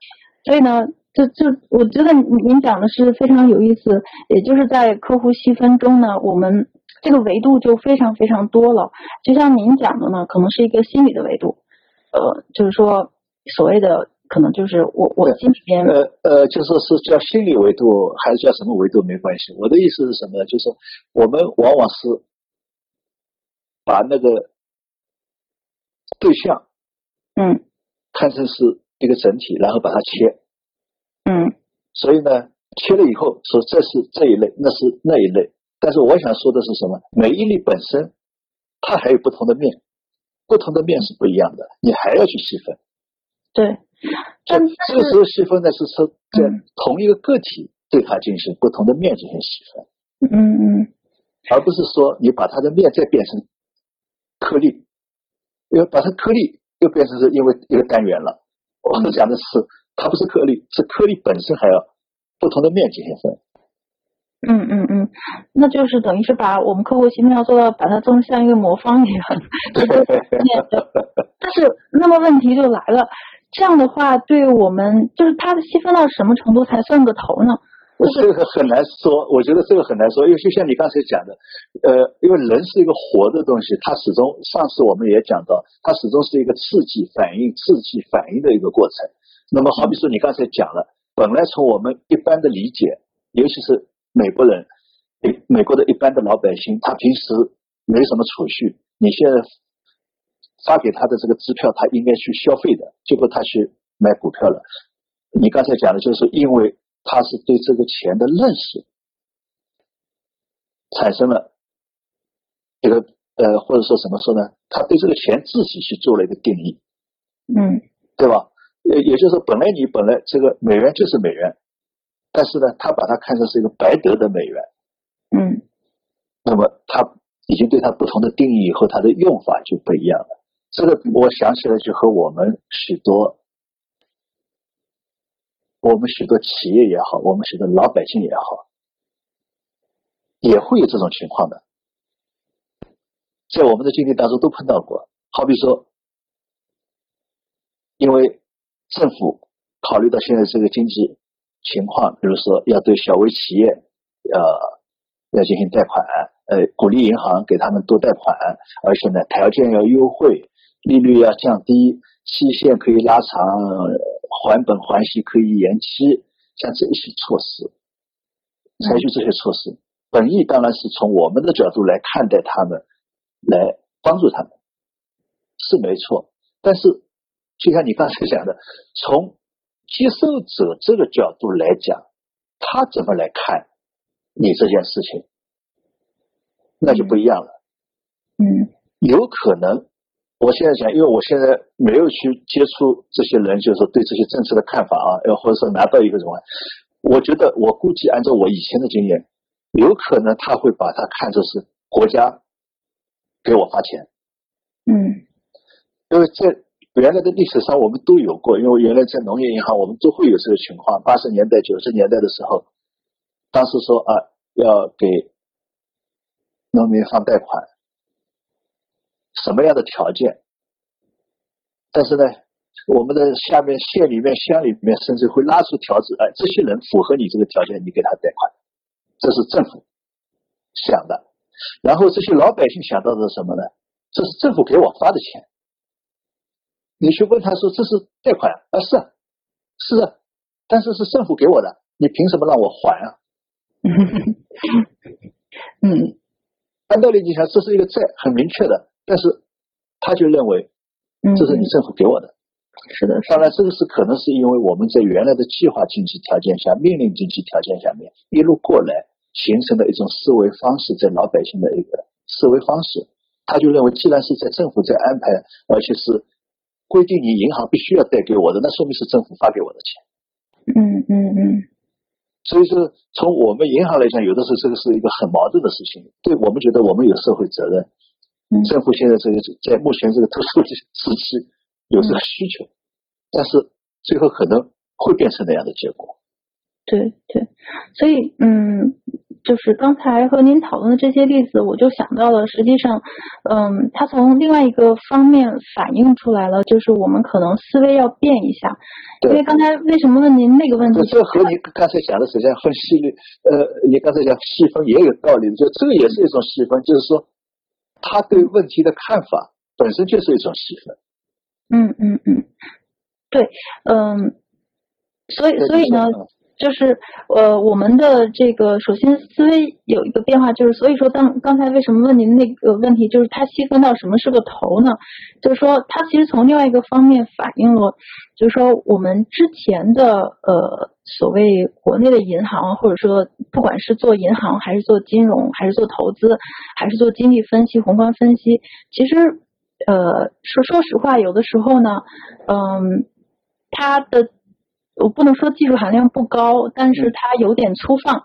所以呢，就就我觉得您讲的是非常有意思。也就是在客户细分中呢，我们这个维度就非常非常多了。就像您讲的呢，可能是一个心理的维度，呃，就是说所谓的。可能就是我我心里边呃呃，就是是叫心理维度还是叫什么维度没关系。我的意思是什么呢？就是我们往往是把那个对象嗯看成是一个整体，然后把它切嗯，所以呢，切了以后说这是这一类，那是那一类。但是我想说的是什么？每一粒本身它还有不同的面，不同的面是不一样的，你还要去细分。对。这这个时候细分呢，是说在同一个个体对它进行不同的面进行细分。嗯嗯，而不是说你把它的面再变成颗粒，因为把它颗粒又变成是因为一个单元了。我们讲的是它不是颗粒，是颗粒本身还要不同的面进行分。嗯嗯嗯，那就是等于是把我们客户心态要做到把它做成像一个魔方一样。但是那么问题就来了，这样的话对我们就是它的细分到什么程度才算个头呢？这个很难说，我觉得这个很难说，因为就像你刚才讲的，呃，因为人是一个活的东西，它始终上次我们也讲到，它始终是一个刺激反应、刺激反应的一个过程。那么好比说你刚才讲了，本来从我们一般的理解，尤其是美国人，美国的一般的老百姓，他平时没什么储蓄，你现在发给他的这个支票，他应该去消费的，结果他去买股票了。你刚才讲的就是因为。他是对这个钱的认识产生了这个呃，或者说怎么说呢？他对这个钱自己去做了一个定义，嗯，对吧？也也就是说，本来你本来这个美元就是美元，但是呢，他把它看成是一个白得的美元，嗯，那么他已经对它不同的定义以后，它的用法就不一样了。这个我想起来就和我们许多。我们许多企业也好，我们许多老百姓也好，也会有这种情况的，在我们的经历当中都碰到过。好比说，因为政府考虑到现在这个经济情况，比如说要对小微企业要要进行贷款，呃，鼓励银行给他们多贷款，而且呢，条件要优惠，利率要降低，期限可以拉长。还本还息可以延期，像这一些措施，采取这些措施，本意当然是从我们的角度来看待他们，来帮助他们，是没错。但是，就像你刚才讲的，从接受者这个角度来讲，他怎么来看你这件事情，那就不一样了。嗯，有可能。我现在讲，因为我现在没有去接触这些人，就是说对这些政策的看法啊，要或者说拿到一个什么，我觉得我估计按照我以前的经验，有可能他会把它看作是国家给我发钱，嗯，因为在原来的历史上我们都有过，因为原来在农业银行我们都会有这个情况，八十年代九十年代的时候，当时说啊要给农民放贷款。什么样的条件？但是呢，我们的下面县里面、乡里面，甚至会拉出条子，哎，这些人符合你这个条件，你给他贷款，这是政府想的。然后这些老百姓想到的是什么呢？这是政府给我发的钱。你去问他说这是贷款啊？是啊，是啊，但是是政府给我的，你凭什么让我还啊？嗯，按道理你想，这是一个债，很明确的。但是，他就认为，这是你政府给我的，是的。当然，这个是可能是因为我们在原来的计划经济条件下、命令经济条件下面一路过来形成的一种思维方式，在老百姓的一个思维方式，他就认为，既然是在政府在安排，而且是规定你银行必须要贷给我的，那说明是政府发给我的钱。嗯嗯嗯。所以说，从我们银行来讲，有的时候这个是一个很矛盾的事情。对我们觉得我们有社会责任。政府现在这个在目前这个特殊的时期有这个需求，但是最后可能会变成那样的结果。对对，所以嗯，就是刚才和您讨论的这些例子，我就想到了，实际上，嗯，它从另外一个方面反映出来了，就是我们可能思维要变一下。因为刚才为什么问您那个问题？这和您刚才讲的实际上分析率，呃，你刚才讲细分也有道理，就这个也是一种细分，就是说。他对问题的看法本身就是一种细分。嗯嗯嗯，对，嗯，所以所以呢，就是呃，我们的这个首先思维有一个变化，就是所以说当刚才为什么问您那个问题，就是它细分到什么是个头呢？就是说它其实从另外一个方面反映了，就是说我们之前的呃。所谓国内的银行，或者说不管是做银行，还是做金融，还是做投资，还是做经济分析、宏观分析，其实，呃，说说实话，有的时候呢，嗯，它的我不能说技术含量不高，但是它有点粗放。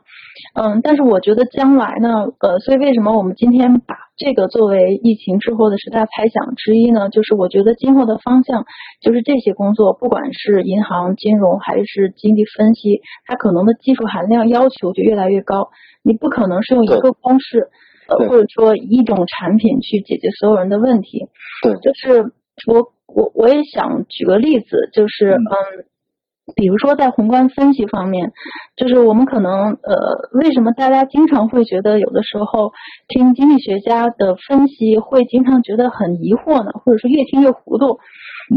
嗯，但是我觉得将来呢，呃，所以为什么我们今天把这个作为疫情之后的十大猜想之一呢？就是我觉得今后的方向就是这些工作，不管是银行、金融还是经济分析，它可能的技术含量要求就越来越高。你不可能是用一个公式，呃，或者说一种产品去解决所有人的问题。对，就是我我我也想举个例子，就是嗯。比如说，在宏观分析方面，就是我们可能呃，为什么大家经常会觉得有的时候听经济学家的分析会经常觉得很疑惑呢？或者说越听越糊涂？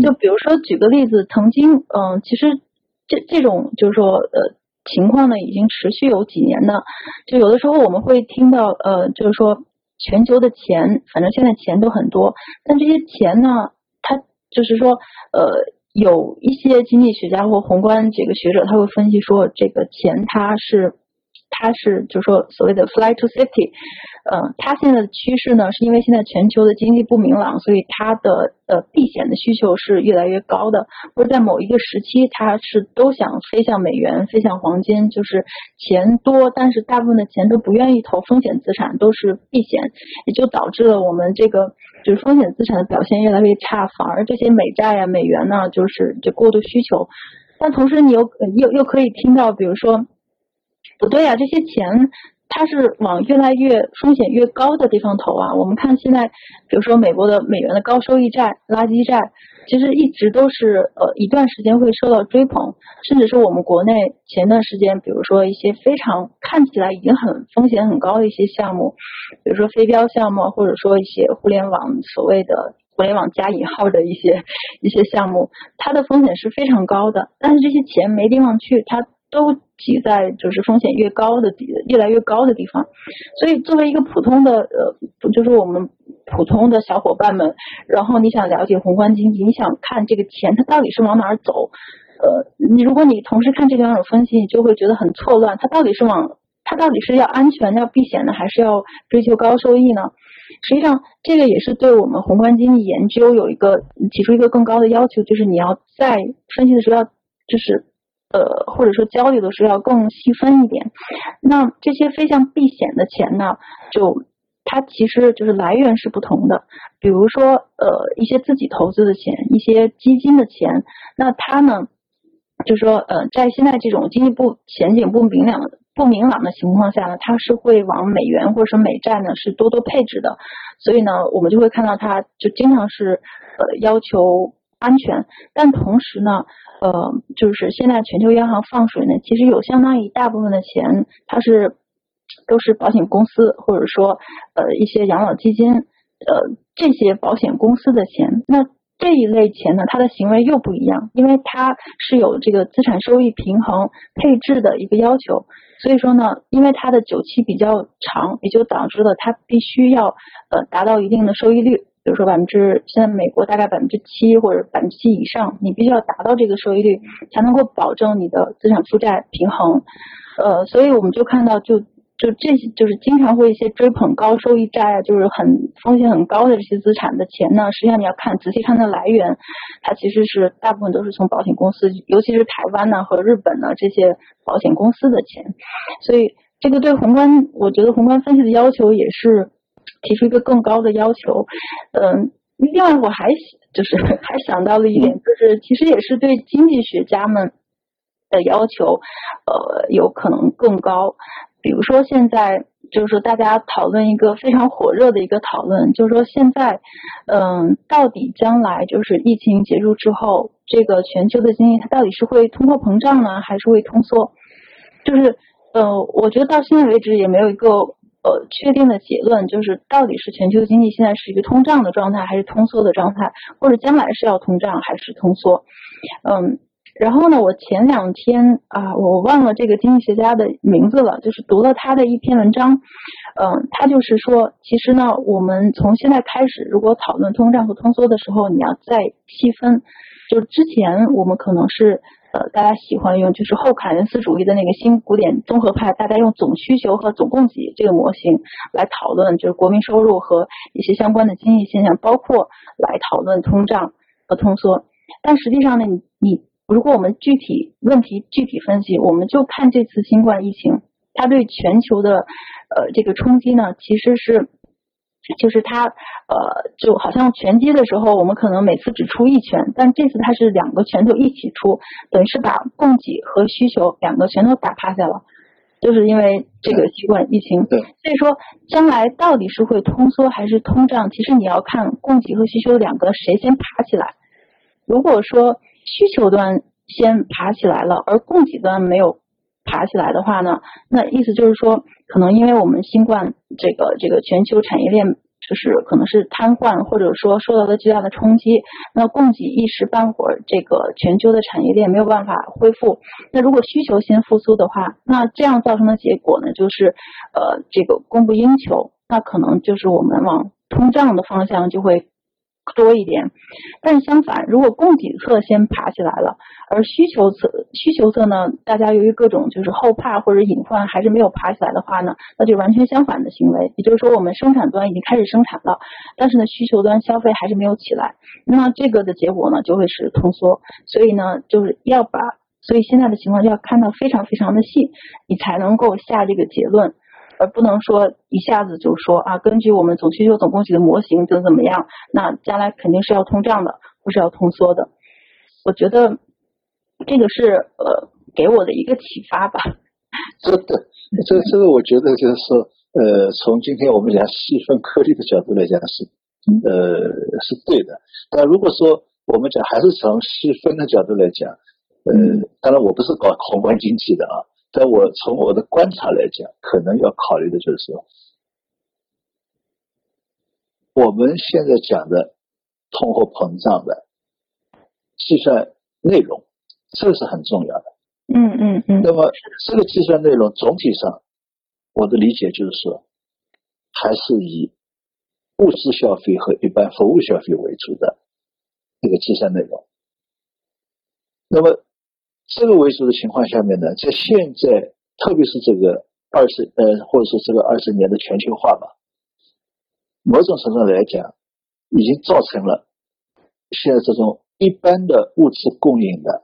就比如说举个例子，曾经嗯，其实这这种就是说呃情况呢，已经持续有几年了。就有的时候我们会听到呃，就是说全球的钱，反正现在钱都很多，但这些钱呢，它就是说呃。有一些经济学家或宏观这个学者，他会分析说，这个钱它是。它是就是说所谓的 fly to safety，嗯，它现在的趋势呢，是因为现在全球的经济不明朗，所以它的呃避险的需求是越来越高的，或者在某一个时期，它是都想飞向美元、飞向黄金，就是钱多，但是大部分的钱都不愿意投风险资产，都是避险，也就导致了我们这个就是风险资产的表现越来越差，反而这些美债啊、美元呢，就是就过度需求，但同时你又又又可以听到，比如说。不对呀，这些钱它是往越来越风险越高的地方投啊。我们看现在，比如说美国的美元的高收益债、垃圾债，其实一直都是呃一段时间会受到追捧，甚至是我们国内前段时间，比如说一些非常看起来已经很风险很高的一些项目，比如说非标项目，或者说一些互联网所谓的互联网加引号的一些一些项目，它的风险是非常高的，但是这些钱没地方去，它。都挤在就是风险越高的地越来越高的地方，所以作为一个普通的呃，就是我们普通的小伙伴们，然后你想了解宏观经济，你想看这个钱它到底是往哪儿走，呃，你如果你同时看这两种分析，你就会觉得很错乱，它到底是往它到底是要安全要避险呢，还是要追求高收益呢？实际上，这个也是对我们宏观经济研究有一个提出一个更高的要求，就是你要在分析的时候要就是。呃，或者说交易的时候要更细分一点。那这些飞向避险的钱呢，就它其实就是来源是不同的。比如说，呃，一些自己投资的钱，一些基金的钱，那它呢，就是说，呃，在现在这种经济不前景不明朗的不明朗的情况下呢，它是会往美元或者说美债呢是多多配置的。所以呢，我们就会看到它就经常是呃要求安全，但同时呢。呃，就是现在全球央行放水呢，其实有相当一大部分的钱，它是都是保险公司或者说呃一些养老基金，呃这些保险公司的钱。那这一类钱呢，它的行为又不一样，因为它是有这个资产收益平衡配置的一个要求，所以说呢，因为它的久期比较长，也就导致了它必须要呃达到一定的收益率。比如说百分之，现在美国大概百分之七或者百分之七以上，你必须要达到这个收益率，才能够保证你的资产负债平衡。呃，所以我们就看到，就就这些，就是经常会一些追捧高收益债啊，就是很风险很高的这些资产的钱呢，实际上你要看仔细看它的来源，它其实是大部分都是从保险公司，尤其是台湾呢和日本呢这些保险公司的钱。所以这个对宏观，我觉得宏观分析的要求也是。提出一个更高的要求，嗯，另外我还就是 还想到了一点，就是其实也是对经济学家们的要求，呃，有可能更高。比如说现在就是说大家讨论一个非常火热的一个讨论，就是说现在，嗯，到底将来就是疫情结束之后，这个全球的经济它到底是会通货膨胀呢，还是会通缩？就是，呃，我觉得到现在为止也没有一个。呃，确定的结论就是到底是全球经济现在是一个通胀的状态，还是通缩的状态，或者将来是要通胀还是通缩？嗯，然后呢，我前两天啊，我忘了这个经济学家的名字了，就是读了他的一篇文章，嗯，他就是说，其实呢，我们从现在开始，如果讨论通胀和通缩的时候，你要再细分，就之前我们可能是。呃，大家喜欢用就是后凯恩斯主义的那个新古典综合派，大家用总需求和总供给这个模型来讨论，就是国民收入和一些相关的经济现象，包括来讨论通胀和通缩。但实际上呢，你你如果我们具体问题具体分析，我们就看这次新冠疫情，它对全球的呃这个冲击呢，其实是就是它呃就好像拳击的时候，我们可能每次只出一拳，但这次它是两个拳头一起出，等于是把供给和需求两个全都打趴下了。就是因为这个新冠疫情，对，所以说将来到底是会通缩还是通胀，其实你要看供给和需求两个谁先爬起来。如果说需求端先爬起来了，而供给端没有爬起来的话呢，那意思就是说，可能因为我们新冠这个这个全球产业链。就是可能是瘫痪，或者说受到了巨大的冲击，那供给一时半会儿这个全球的产业链没有办法恢复。那如果需求先复苏的话，那这样造成的结果呢，就是呃这个供不应求，那可能就是我们往通胀的方向就会。多一点，但是相反，如果供给侧先爬起来了，而需求侧需求侧呢，大家由于各种就是后怕或者隐患还是没有爬起来的话呢，那就完全相反的行为，也就是说我们生产端已经开始生产了，但是呢需求端消费还是没有起来，那这个的结果呢就会是通缩，所以呢就是要把，所以现在的情况要看到非常非常的细，你才能够下这个结论。而不能说一下子就说啊，根据我们总需求总供给的模型怎怎么样，那将来肯定是要通胀的，不是要通缩的。我觉得这个是呃给我的一个启发吧。这个这这个我觉得就是说，呃，从今天我们讲细分颗粒的角度来讲是呃是对的。但如果说我们讲还是从细分的角度来讲，呃，当然我不是搞宏观经济的啊。在我从我的观察来讲，可能要考虑的就是说，我们现在讲的通货膨胀的计算内容，这个是很重要的。嗯嗯嗯。那么这个计算内容总体上，我的理解就是说，还是以物质消费和一般服务消费为主的一个计算内容。那么。这个为主的情况下面呢，在现在，特别是这个二十呃，或者说这个二十年的全球化吧，某种程度来讲，已经造成了现在这种一般的物质供应的，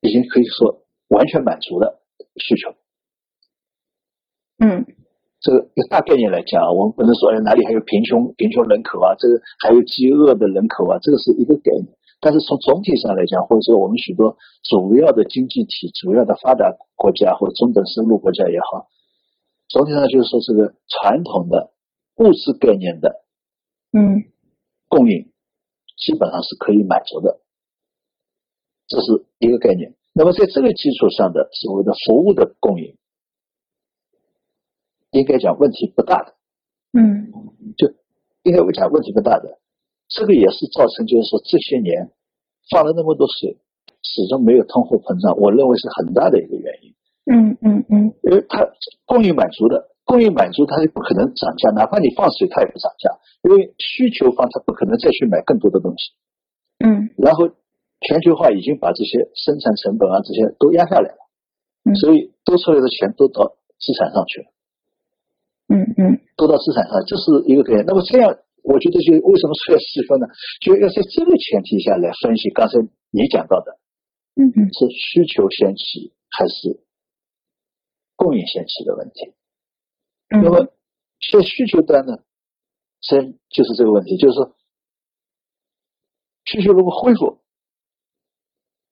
已经可以说完全满足了需求。嗯，这个一个大概念来讲啊，我们不能说哎哪里还有贫穷贫穷人口啊，这个还有饥饿的人口啊，这个是一个概念。但是从总体上来讲，或者说我们许多主要的经济体、主要的发达国家或者中等收入国家也好，总体上就是说这个传统的物质概念的，嗯，供应基本上是可以满足的，这是一个概念。那么在这个基础上的所谓的服务的供应，应该讲问题不大的，嗯，就应该讲问题不大的。这个也是造成，就是说这些年放了那么多水，始终没有通货膨胀，我认为是很大的一个原因。嗯嗯嗯，因为它供应满足的，供应满足它就不可能涨价，哪怕你放水它也不涨价，因为需求方它不可能再去买更多的东西。嗯，然后全球化已经把这些生产成本啊这些都压下来了，所以多出来的钱都到资产上去了。嗯嗯，都到资产上，这是一个概念。那么这样。我觉得就为什么说要细分呢？就要在这个前提下来分析。刚才你讲到的，嗯嗯，是需求先起还是供应先起的问题。那么在需求端呢，先就是这个问题，就是说需求如果恢复，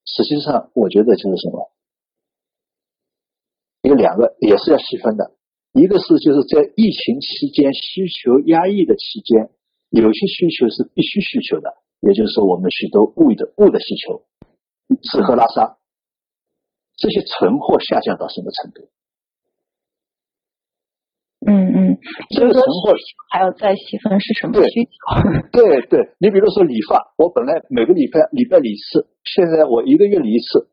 实际上我觉得就是什么，有两个也是要细分的，一个是就是在疫情期间需求压抑的期间。有些需求是必须需求的，也就是说，我们许多物的物的需求，吃喝拉撒，这些存货下降到什么程度？嗯嗯，这个存货还要再细分是什么需求？对对，你比如说理发，我本来每个礼拜礼拜理一次，现在我一个月理一次，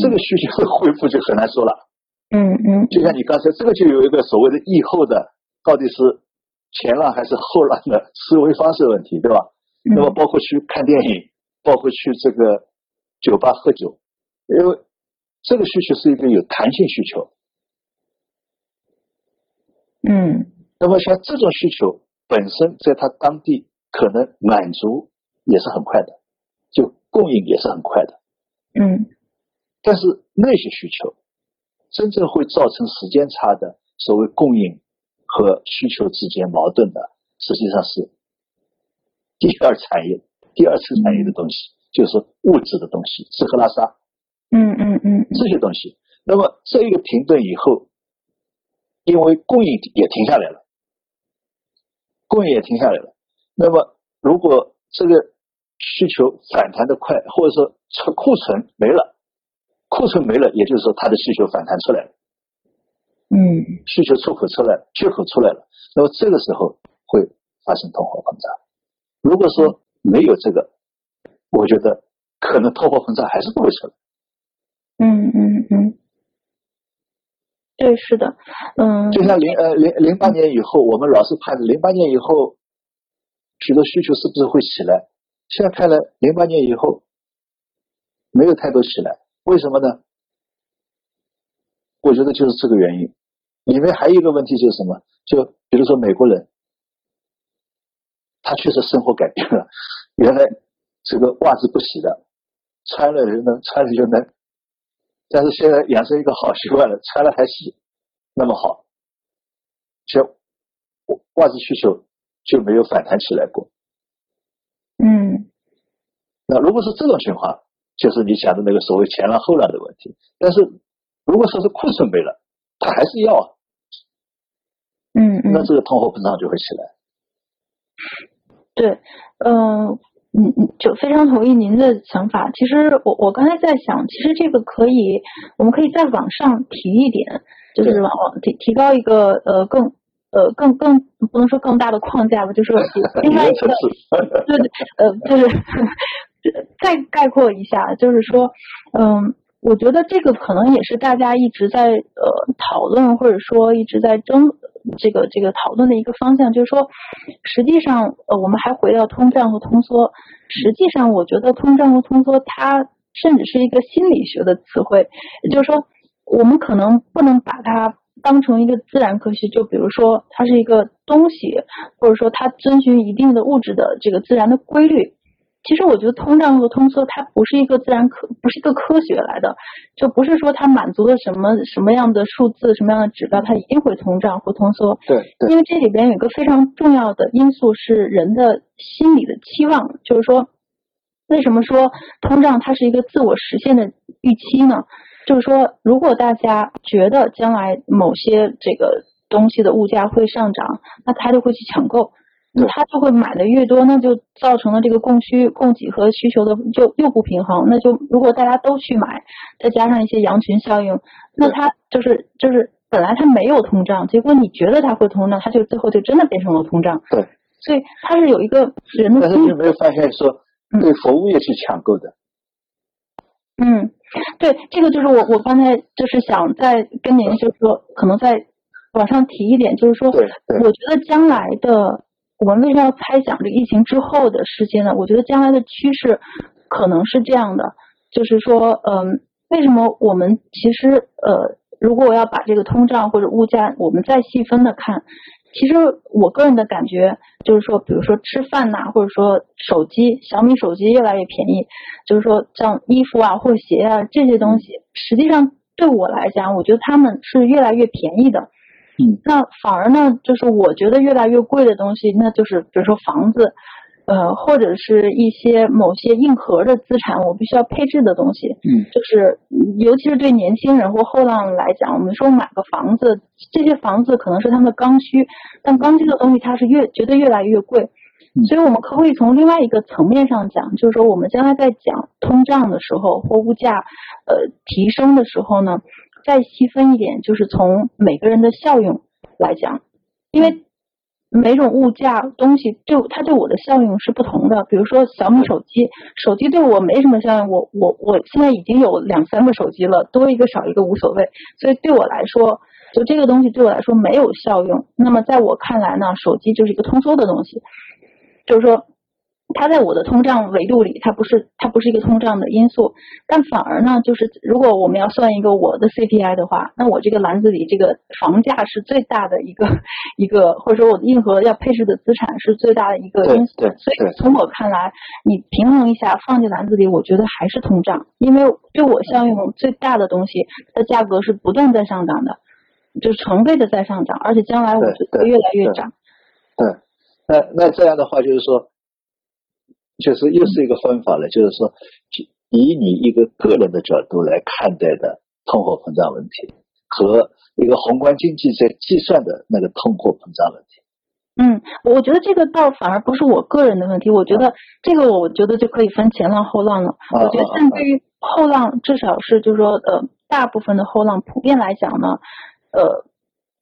这个需求恢复就很难说了。嗯嗯，就像你刚才这个就有一个所谓的疫后的，到底是？前浪还是后浪的思维方式问题，对吧？那么包括去看电影，包括去这个酒吧喝酒，因为这个需求是一个有弹性需求。嗯。那么像这种需求本身，在他当地可能满足也是很快的，就供应也是很快的，嗯但是那些需求真正会造成时间差的所谓供应和需求之间矛盾的，实际上是第二产业、第二次产业的东西，就是物质的东西，吃喝拉撒嗯嗯嗯这些东西。那么这一个停顿以后，因为供应也停下来了，供应也停下来了。那么如果这个需求反弹的快，或者说库库存没了，库存没了，也就是说它的需求反弹出来了。嗯需求出口出来了，缺口出来了，那么这个时候会发生通货膨胀。如果说没有这个，我觉得可能通货膨胀还是不会出来。嗯嗯嗯，对，是的，嗯就像零呃零零八年以后，我们老是盼着零八年以后许多需求是不是会起来？现在看来，零八年以后没有太多起来，为什么呢？我觉得就是这个原因。里面还有一个问题就是什么？就比如说美国人，他确实生活改变了，原来这个袜子不洗的，穿了就能穿了就能，但是现在养成一个好习惯了，穿了还洗，那么好，就袜子需求就没有反弹起来过。嗯那如果是这种情况，就是你讲的那个所谓前浪后浪的问题。但是如果说是库存没了，他还是要啊，嗯嗯，那这个通货膨胀就会起来。对，嗯嗯嗯，就非常同意您的想法。其实我我刚才在想，其实这个可以，我们可以再往上提一点，就是往往提提高一个呃更呃更更不能说更大的框架吧，就是 另外一个，对对，呃，就是 再概括一下，就是说，嗯，我觉得这个可能也是大家一直在呃讨论，或者说一直在争这个这个讨论的一个方向，就是说，实际上，呃，我们还回到通胀和通缩，实际上，我觉得通胀和通缩它甚至是一个心理学的词汇，也就是说，我们可能不能把它。当成一个自然科学，就比如说它是一个东西，或者说它遵循一定的物质的这个自然的规律。其实我觉得通胀和通缩它不是一个自然科，不是一个科学来的，就不是说它满足了什么什么样的数字、什么样的指标，它一定会通胀或通缩。对对因为这里边有一个非常重要的因素是人的心理的期望，就是说，为什么说通胀它是一个自我实现的预期呢？就是说，如果大家觉得将来某些这个东西的物价会上涨，那他就会去抢购，那他就会买的越多，那就造成了这个供需、供给和需求的就又不平衡。那就如果大家都去买，再加上一些羊群效应，那对它就是就是本来它没有通胀，结果你觉得它会通胀，它就最后就真的变成了通胀。对，所以它是有一个人的但是你有没有发现说，嗯对服务业去抢购的？嗯，对，这个就是我我刚才就是想再跟您就是说，可能再往上提一点，就是说，我觉得将来的我们为什么要猜想这个疫情之后的世界呢？我觉得将来的趋势可能是这样的，就是说，嗯，为什么我们其实呃，如果我要把这个通胀或者物价，我们再细分的看。其实我个人的感觉就是说，比如说吃饭呐、或者说手机，小米手机越来越便宜，就是说像衣服啊或者鞋啊这些东西，实际上对我来讲，我觉得他们是越来越便宜的。嗯，那反而呢，就是我觉得越来越贵的东西，那就是比如说房子，呃，或者是一些某些硬核的资产，我必须要配置的东西。嗯，就是嗯尤其是对年轻人或后浪来讲，我们说买个房子，这些房子可能是他们的刚需，但刚需的东西它是越觉得越来越贵。嗯所以，我们可不可以从另外一个层面上讲，就是说，我们将来在讲通胀的时候或物价呃提升的时候呢，再细分一点，就是从每个人的效用来讲，因为每种物价东西对它对我的效用是不同的。比如说小米手机，手机对我没什么效用，我我我现在已经有两三个手机了，多一个少一个无所谓。所以对我来说，就这个东西对我来说没有效用。那么在我看来呢，手机就是一个通缩的东西，就是说。它在我的通胀维度里，它不是它不是一个通胀的因素，但反而呢，就是如果我们要算一个我的 CPI 的话，那我这个篮子里这个房价是最大的一个 一个，或者说我的硬核要配置的资产是最大的一个因素。对对所以从我看来，你平衡一下放进篮子里，我觉得还是通胀，因为对我效用最大的东西，它的价格是不断在上涨的，就是成倍的在上涨，而且将来我对觉得越来越涨。对，那那这样的话就是说，就是又是一个方法了，就是说，以你一个个人的角度来看待的通货膨胀问题，和一个宏观经济在计算的那个通货膨胀问题。嗯，我觉得这个倒反而不是我个人的问题，我觉得这个我觉得就可以分前浪后浪了。啊我觉得啊但对于后浪，至少是就是说呃大部分的后浪普遍来讲呢，呃。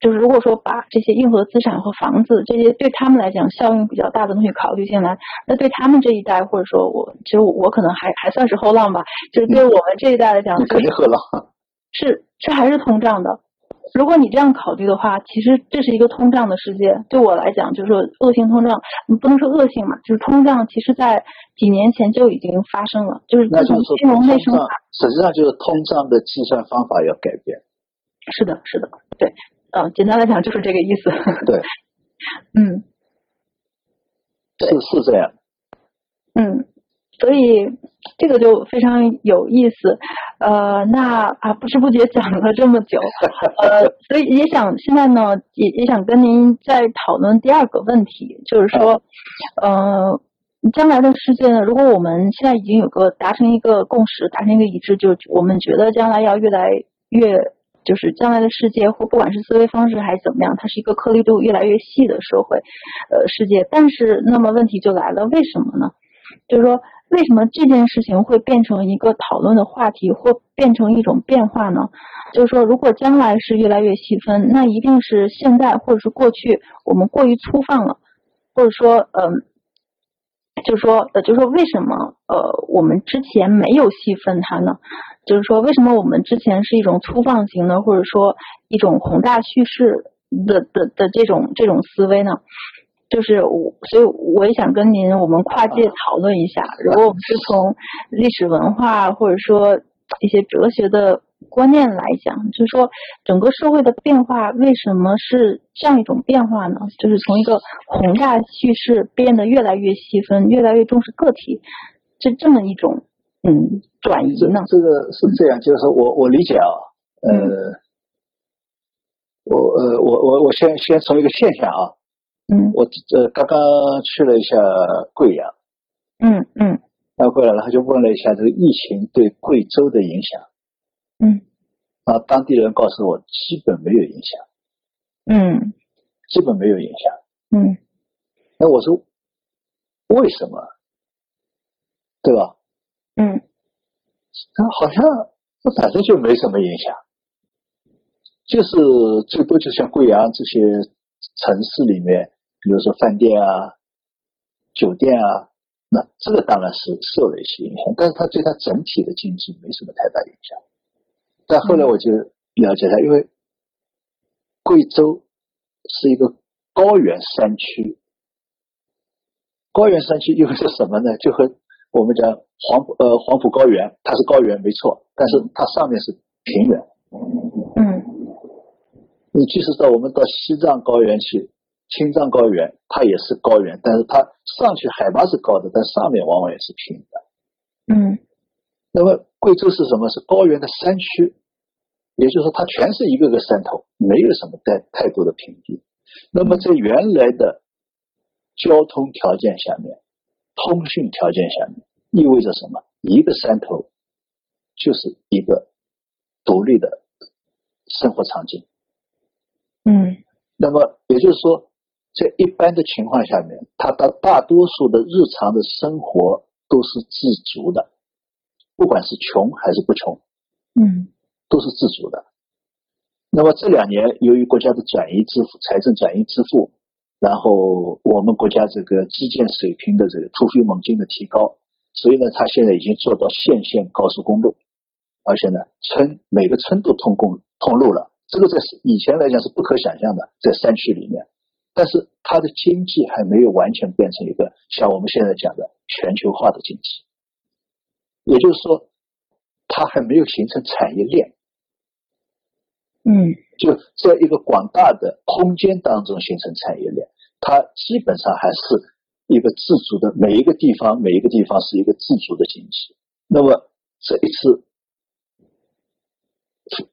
就是如果说把这些硬核资产和房子这些对他们来讲效应比较大的东西考虑进来，那对他们这一代或者说我其实我我可能还还算是后浪吧，就是对我们这一代来讲肯定后浪，是这还是通胀的。如果你这样考虑的话，其实这是一个通胀的世界。对我来讲，就是说恶性通胀，你不能说恶性嘛，就是通胀，其实在几年前就已经发生了，就是那就是说自从金融内生。实际上就是通胀的计算方法要改变。是的，是的，对，呃，简单来讲就是这个意思。对，嗯是是这样。嗯，所以这个就非常有意思。呃，那啊，不知不觉讲了这么久，呃，所以也想现在呢，也也想跟您再讨论第二个问题，就是说，呃，将来的世界呢，如果我们现在已经有个达成一个共识，达成一个一致，就我们觉得将来要越来越。就是将来的世界，或不管是思维方式还是怎么样，它是一个颗粒度越来越细的社会，呃，世界。但是，那么问题就来了，为什么呢？就是说，为什么这件事情会变成一个讨论的话题，或变成一种变化呢？就是说，如果将来是越来越细分，那一定是现在或者是过去我们过于粗放了，或者说，嗯、就是说，呃，就是说，为什么呃我们之前没有细分它呢？就是说，为什么我们之前是一种粗放型的，或者说一种宏大叙事的的的这种这种思维呢？就是我，所以我也想跟您我们跨界讨论一下，如果我们是从历史文化或者说一些哲学的观念来讲，就是说整个社会的变化为什么是这样一种变化呢？就是从一个宏大叙事变得越来越细分，越来越重视个体，这这么一种嗯转移这呢？这个是这样，就是说我我理解啊，呃，我呃我我我先先从一个现象啊，嗯。我呃刚刚去了一下贵阳，嗯嗯。然后过来了，他就问了一下这个疫情对贵州的影响，嗯。啊，当地人告诉我基本没有影响，嗯。基本没有影响。嗯。那我说为什么？对吧？嗯他好像这反正就没什么影响，就是最多就像贵阳这些城市里面，比如说饭店啊、酒店啊，那这个当然是受了一些影响，但是它对它整体的经济没什么太大影响。但后来我就了解了，因为贵州是一个高原山区，高原山区又是什么呢？就和我们讲黄埔呃黄埔高原，它是高原没错，但是它上面是平原。嗯你即使到我们到西藏高原去，青藏高原，它也是高原，但是它上去海拔是高的，但上面往往也是平的。嗯那么贵州是什么？是高原的山区，也就是说它全是一个个山头，没有什么太太多的平地。那么在原来的交通条件下面，通讯条件下面，意味着什么？一个山头就是一个独立的生活场景。嗯那么也就是说，在一般的情况下面，他的大多数的日常的生活都是自足的，不管是穷还是不穷，嗯都是自足的。那么这两年，由于国家的转移支付、财政转移支付，然后我们国家这个基建水平的这个突飞猛进的提高，所以呢，它现在已经做到县县高速公路，而且呢，村每个村都通公通路了。这个在以前来讲是不可想象的，在山区里面。但是它的经济还没有完全变成一个像我们现在讲的全球化的经济，也就是说，它还没有形成产业链。嗯，就在一个广大的空间当中形成产业链，它基本上还是一个自主的，每一个地方每一个地方是一个自主的经济。那么这一次，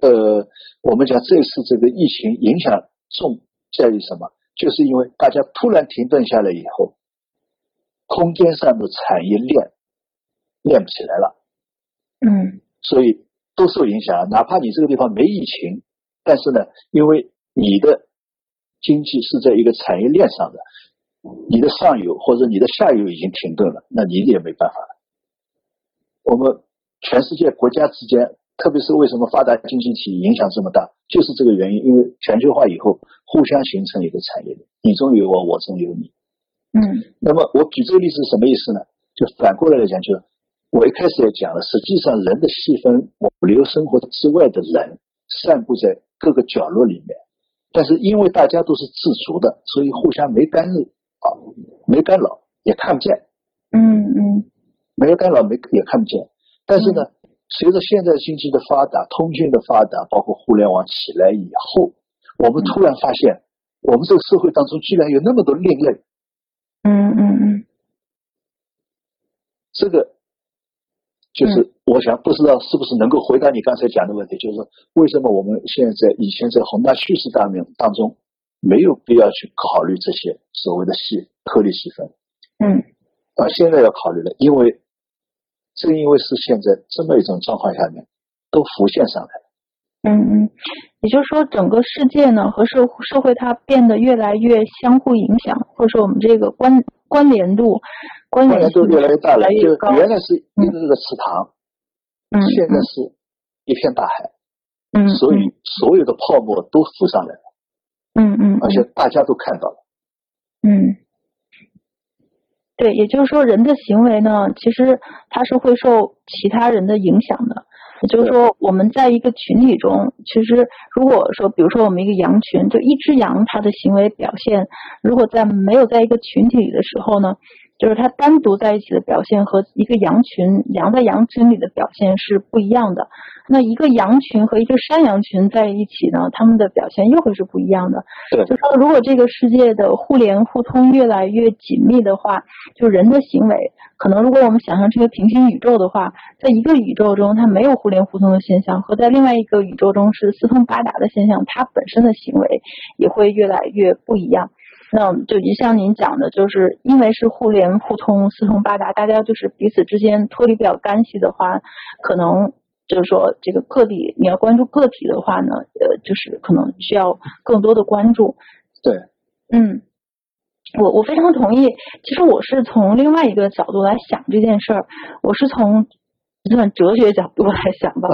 呃，我们讲这次这个疫情影响重在于什么？就是因为大家突然停顿下来以后，空间上的产业链链不起来了，嗯，所以都受影响。哪怕你这个地方没疫情。但是呢，因为你的经济是在一个产业链上的，你的上游或者你的下游已经停顿了，那你也没办法了。我们全世界国家之间，特别是为什么发达经济体影响这么大，就是这个原因。因为全球化以后，互相形成一个产业链，你中有我，我中有你。嗯。那么我举这个例子是什么意思呢？就反过来来讲，就我一开始也讲了，实际上人的细分我流生活之外的人，散布在。各个角落里面，但是因为大家都是自足的，所以互相没干扰啊，没干扰也看不见。嗯嗯，没有干扰没也看不见。但是呢，随着现在经济的发达、通讯的发达，包括互联网起来以后，我们突然发现，我们这个社会当中居然有那么多另类。嗯嗯嗯，这个。就是我想不知道是不是能够回答你刚才讲的问题，就是说为什么我们现在以前在宏大叙事当面当中没有必要去考虑这些所谓的细颗粒细分？嗯，啊，现在要考虑了，因为正因为是现在这么一种状况下面都浮现上来了。嗯嗯，也就是说整个世界呢和社社会它变得越来越相互影响，或者说我们这个关关联度。关联度越来越大了，就原来是一个个池塘，嗯，现在是一片大海，嗯，所以所有的泡沫都浮上来了，嗯嗯，而且大家都看到了，嗯，对，也就是说人的行为呢，其实它是会受其他人的影响的，也就是说我们在一个群体中，其实如果说比如说我们一个羊群，就一只羊它的行为表现，如果在没有在一个群体里的时候呢？就是它单独在一起的表现和一个羊群羊在羊群里的表现是不一样的。那一个羊群和一个山羊群在一起呢，它们的表现又会是不一样的。对，就说如果这个世界的互联互通越来越紧密的话，就人的行为可能，如果我们想象这个平行宇宙的话，在一个宇宙中它没有互联互通的现象，和在另外一个宇宙中是四通八达的现象，它本身的行为也会越来越不一样。那就就像您讲的，就是因为是互联互通、四通八达，大家就是彼此之间脱离不了干系的话，可能就是说这个个体，你要关注个体的话呢，呃，就是可能需要更多的关注。对，嗯，我我非常同意。其实我是从另外一个角度来想这件事儿，我是从算哲学角度来想吧，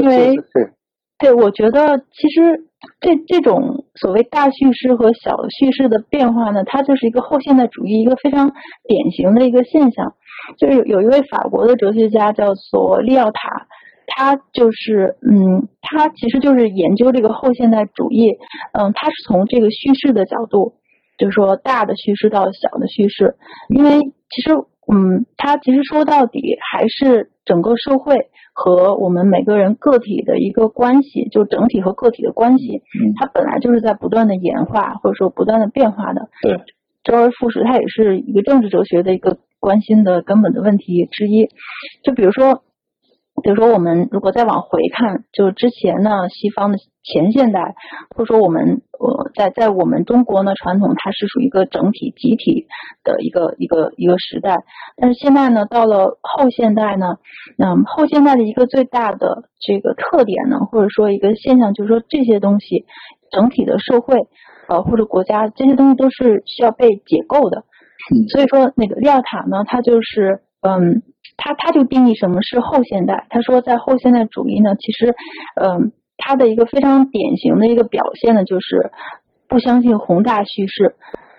因为对，我觉得其实。这这种所谓大叙事和小叙事的变化呢，它就是一个后现代主义一个非常典型的一个现象。就是有有一位法国的哲学家叫做利奥塔，他就是嗯，他其实就是研究这个后现代主义。嗯，他是从这个叙事的角度，就是说大的叙事到小的叙事，因为其实嗯，他其实说到底还是整个社会。和我们每个人个体的一个关系，就整体和个体的关系，它本来就是在不断的演化，或者说不断的变化的。对，周而复始，它也是一个政治哲学的一个关心的根本的问题之一。就比如说。比如说，我们如果再往回看，就之前呢，西方的前现代，或者说我们呃，在在我们中国呢，传统它是属于一个整体集体的一个一个一个时代。但是现在呢，到了后现代呢，嗯后现代的一个最大的这个特点呢，或者说一个现象，就是说这些东西，整体的社会呃或者国家这些东西都是需要被解构的。所以说，那个利奥塔呢，它就是嗯。他他就定义什么是后现代。他说，在后现代主义呢，其实，嗯，他的一个非常典型的一个表现呢，就是不相信宏大叙事，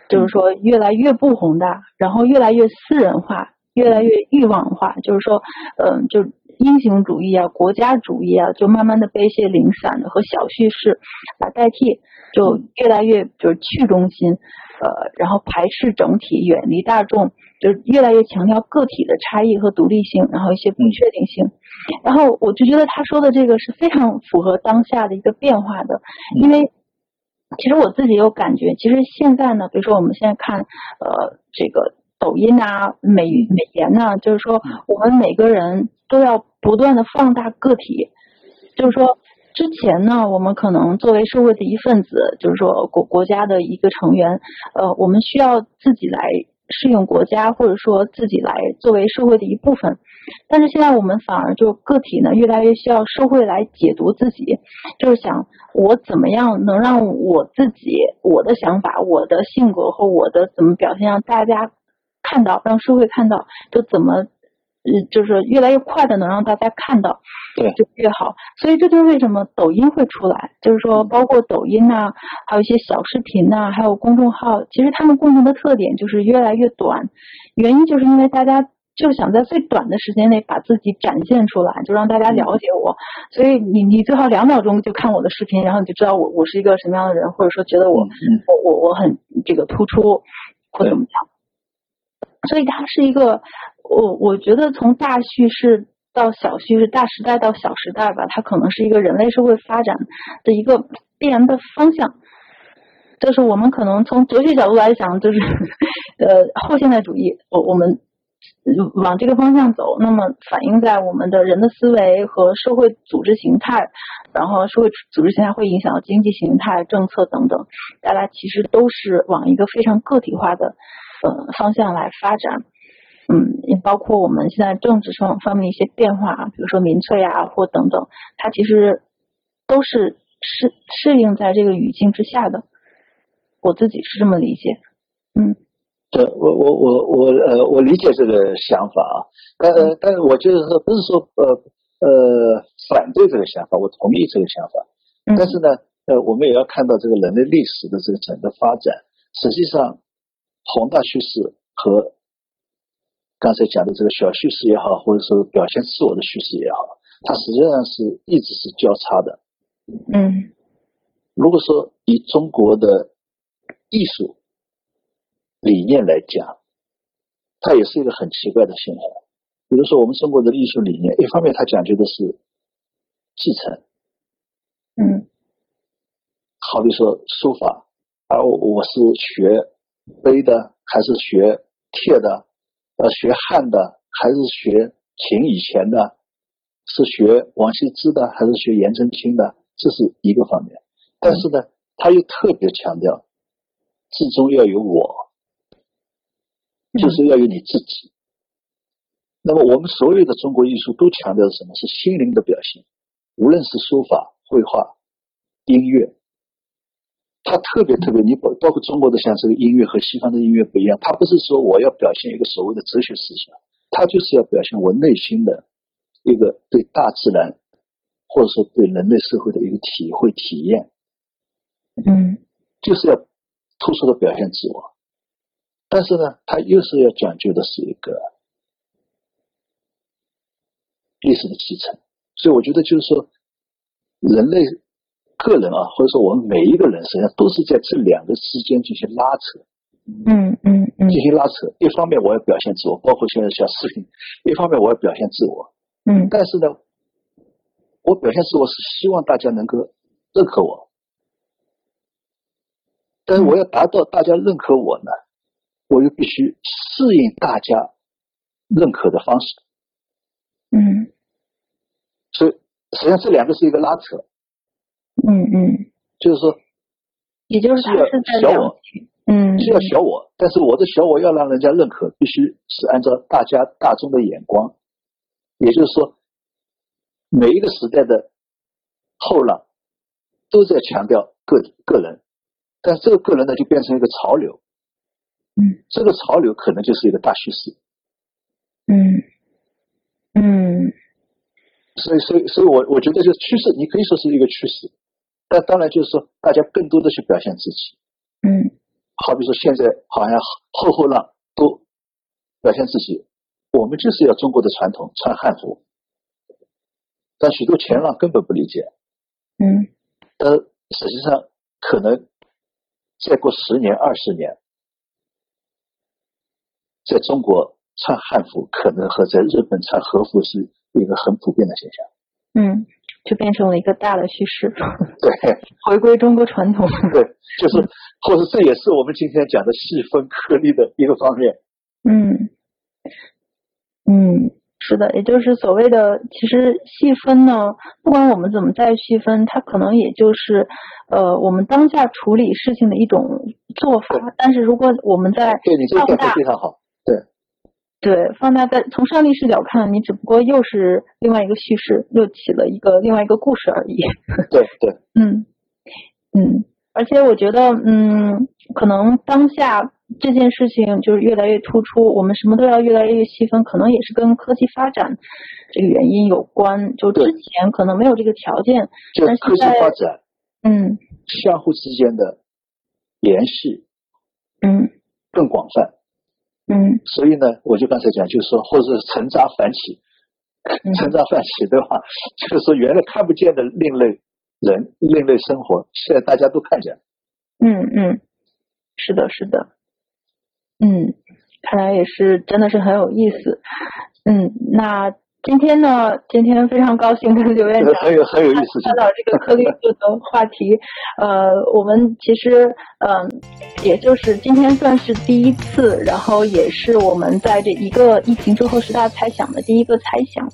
就是说越来越不宏大，然后越来越私人化，越来越欲望化，就是说，嗯，就英雄主义啊，国家主义啊，就慢慢的被一些零散的和小叙事来代替。就越来越就是去中心，呃，然后排斥整体，远离大众，就越来越强调个体的差异和独立性，然后一些不确定性。然后我就觉得他说的这个是非常符合当下的一个变化的，因为其实我自己有感觉，其实现在呢，比如说我们现在看呃这个抖音啊、美美颜呐，就是说我们每个人都要不断的放大个体，就是说。之前呢，我们可能作为社会的一份子，就是说国国家的一个成员，呃，我们需要自己来适应国家，或者说自己来作为社会的一部分。但是现在我们反而就个体呢，越来越需要社会来解读自己，就是想我怎么样能让我自己、我的想法、我的性格和我的怎么表现让大家看到，让社会看到，就怎么。嗯，就是越来越快的能让大家看到，对，就越好。所以这就是为什么抖音会出来，就是说包括抖音呐，还有一些小视频呐，还有公众号，其实他们共同的特点就是越来越短。原因就是因为大家就想在最短的时间内把自己展现出来，就让大家了解我。所以你你最好两秒钟就看我的视频，然后你就知道我我是一个什么样的人，或者说觉得我我我我很这个突出或怎么样。所以它是一个。我我觉得从大叙事到小叙事，大时代到小时代吧，它可能是一个人类社会发展的一个必然的方向。就是我们可能从哲学角度来讲，就是 呃后现代主义，我我们往这个方向走，那么反映在我们的人的思维和社会组织形态，然后社会组织形态会影响到经济形态、政策等等，大家其实都是往一个非常个体化的呃方向来发展。嗯，也包括我们现在政治上方面一些变化，比如说民粹啊，或等等，它其实都是适适应在这个语境之下的。我自己是这么理解。嗯，对我我我我呃，我理解这个想法啊，但但是我就是说，不是说呃呃反对这个想法，我同意这个想法。但是呢，呃，我们也要看到这个人类历史的这个整个发展，实际上宏大叙事和刚才讲的这个小叙事也好，或者说表现自我的叙事也好，它实际上是一直是交叉的。嗯，如果说以中国的艺术理念来讲，它也是一个很奇怪的现象。比如说，我们中国的艺术理念，一方面它讲究的是继承。嗯，好比说书法，而我是学碑的，还是学帖的？呃，学汉的还是学秦以前的？是学王羲之的还是学颜真卿的？这是一个方面。但是呢，他又特别强调，至终要有我，就是要有你自己。那么，我们所有的中国艺术都强调的什么？是心灵的表现，无论是书法、绘画、音乐。它特别特别，你包包括中国的像这个音乐和西方的音乐不一样，它不是说我要表现一个所谓的哲学思想，它就是要表现我内心的一个对大自然或者说对人类社会的一个体会体验，嗯，就是要突出的表现自我，但是呢，它又是要讲究的是一个历史的继承，所以我觉得就是说人类。个人啊，或者说我们每一个人，实际上都是在这两个之间进行拉扯，嗯嗯嗯，进行拉扯。一方面我要表现自我，包括现在像视频；一方面我要表现自我，嗯。但是呢，我表现自我是希望大家能够认可我，但是我要达到大家认可我呢，我又必须适应大家认可的方式，嗯。所以实际上这两个是一个拉扯。嗯嗯，就是说，也就是他是在小我，嗯，是要小我，但是我的小我要让人家认可，必须是按照大家大众的眼光，也就是说，每一个时代的后浪都在强调个个人，但这个个人呢，就变成一个潮流，嗯，这个潮流可能就是一个大趋势，嗯。嗯，所以所以所以我我觉得这趋势，你可以说是一个趋势。那当然就是说，大家更多的去表现自己，嗯，好比说现在好像后后浪都表现自己，我们就是要中国的传统穿汉服，但许多前浪根本不理解，嗯，呃，实际上可能再过十年、二十年，在中国穿汉服可能和在日本穿和服是一个很普遍的现象。嗯，就变成了一个大的叙事。对，回归中国传统。对，就是，或者这也是我们今天讲的细分颗粒的一个方面。嗯，嗯，是的，也就是所谓的，其实细分呢，不管我们怎么再细分，它可能也就是呃我们当下处理事情的一种做法。但是如果我们在对你这个讲得非常好。对，放大在从上帝视角看，你只不过又是另外一个叙事，又起了一个另外一个故事而已。对对，嗯嗯，而且我觉得，嗯，可能当下这件事情就是越来越突出，我们什么都要越来越细分，可能也是跟科技发展这个原因有关。就之前可能没有这个条件，就科技发展嗯相互之间的联系嗯更广泛。嗯所以呢，我就刚才讲，就是说，或者是沉渣反起，嗯承渣反起，对吧？就是说，原来看不见的另类人、另类生活，现在大家都看见了。嗯嗯，是的，是的，嗯，看来也是真的是很有意思。嗯，那今天呢，今天非常高兴跟刘院长很有很有意思。探讨这个颗粒度的话题。呃，我们其实嗯、也就是今天算是第一次，然后也是我们在这一个疫情之后十大猜想的第一个猜想。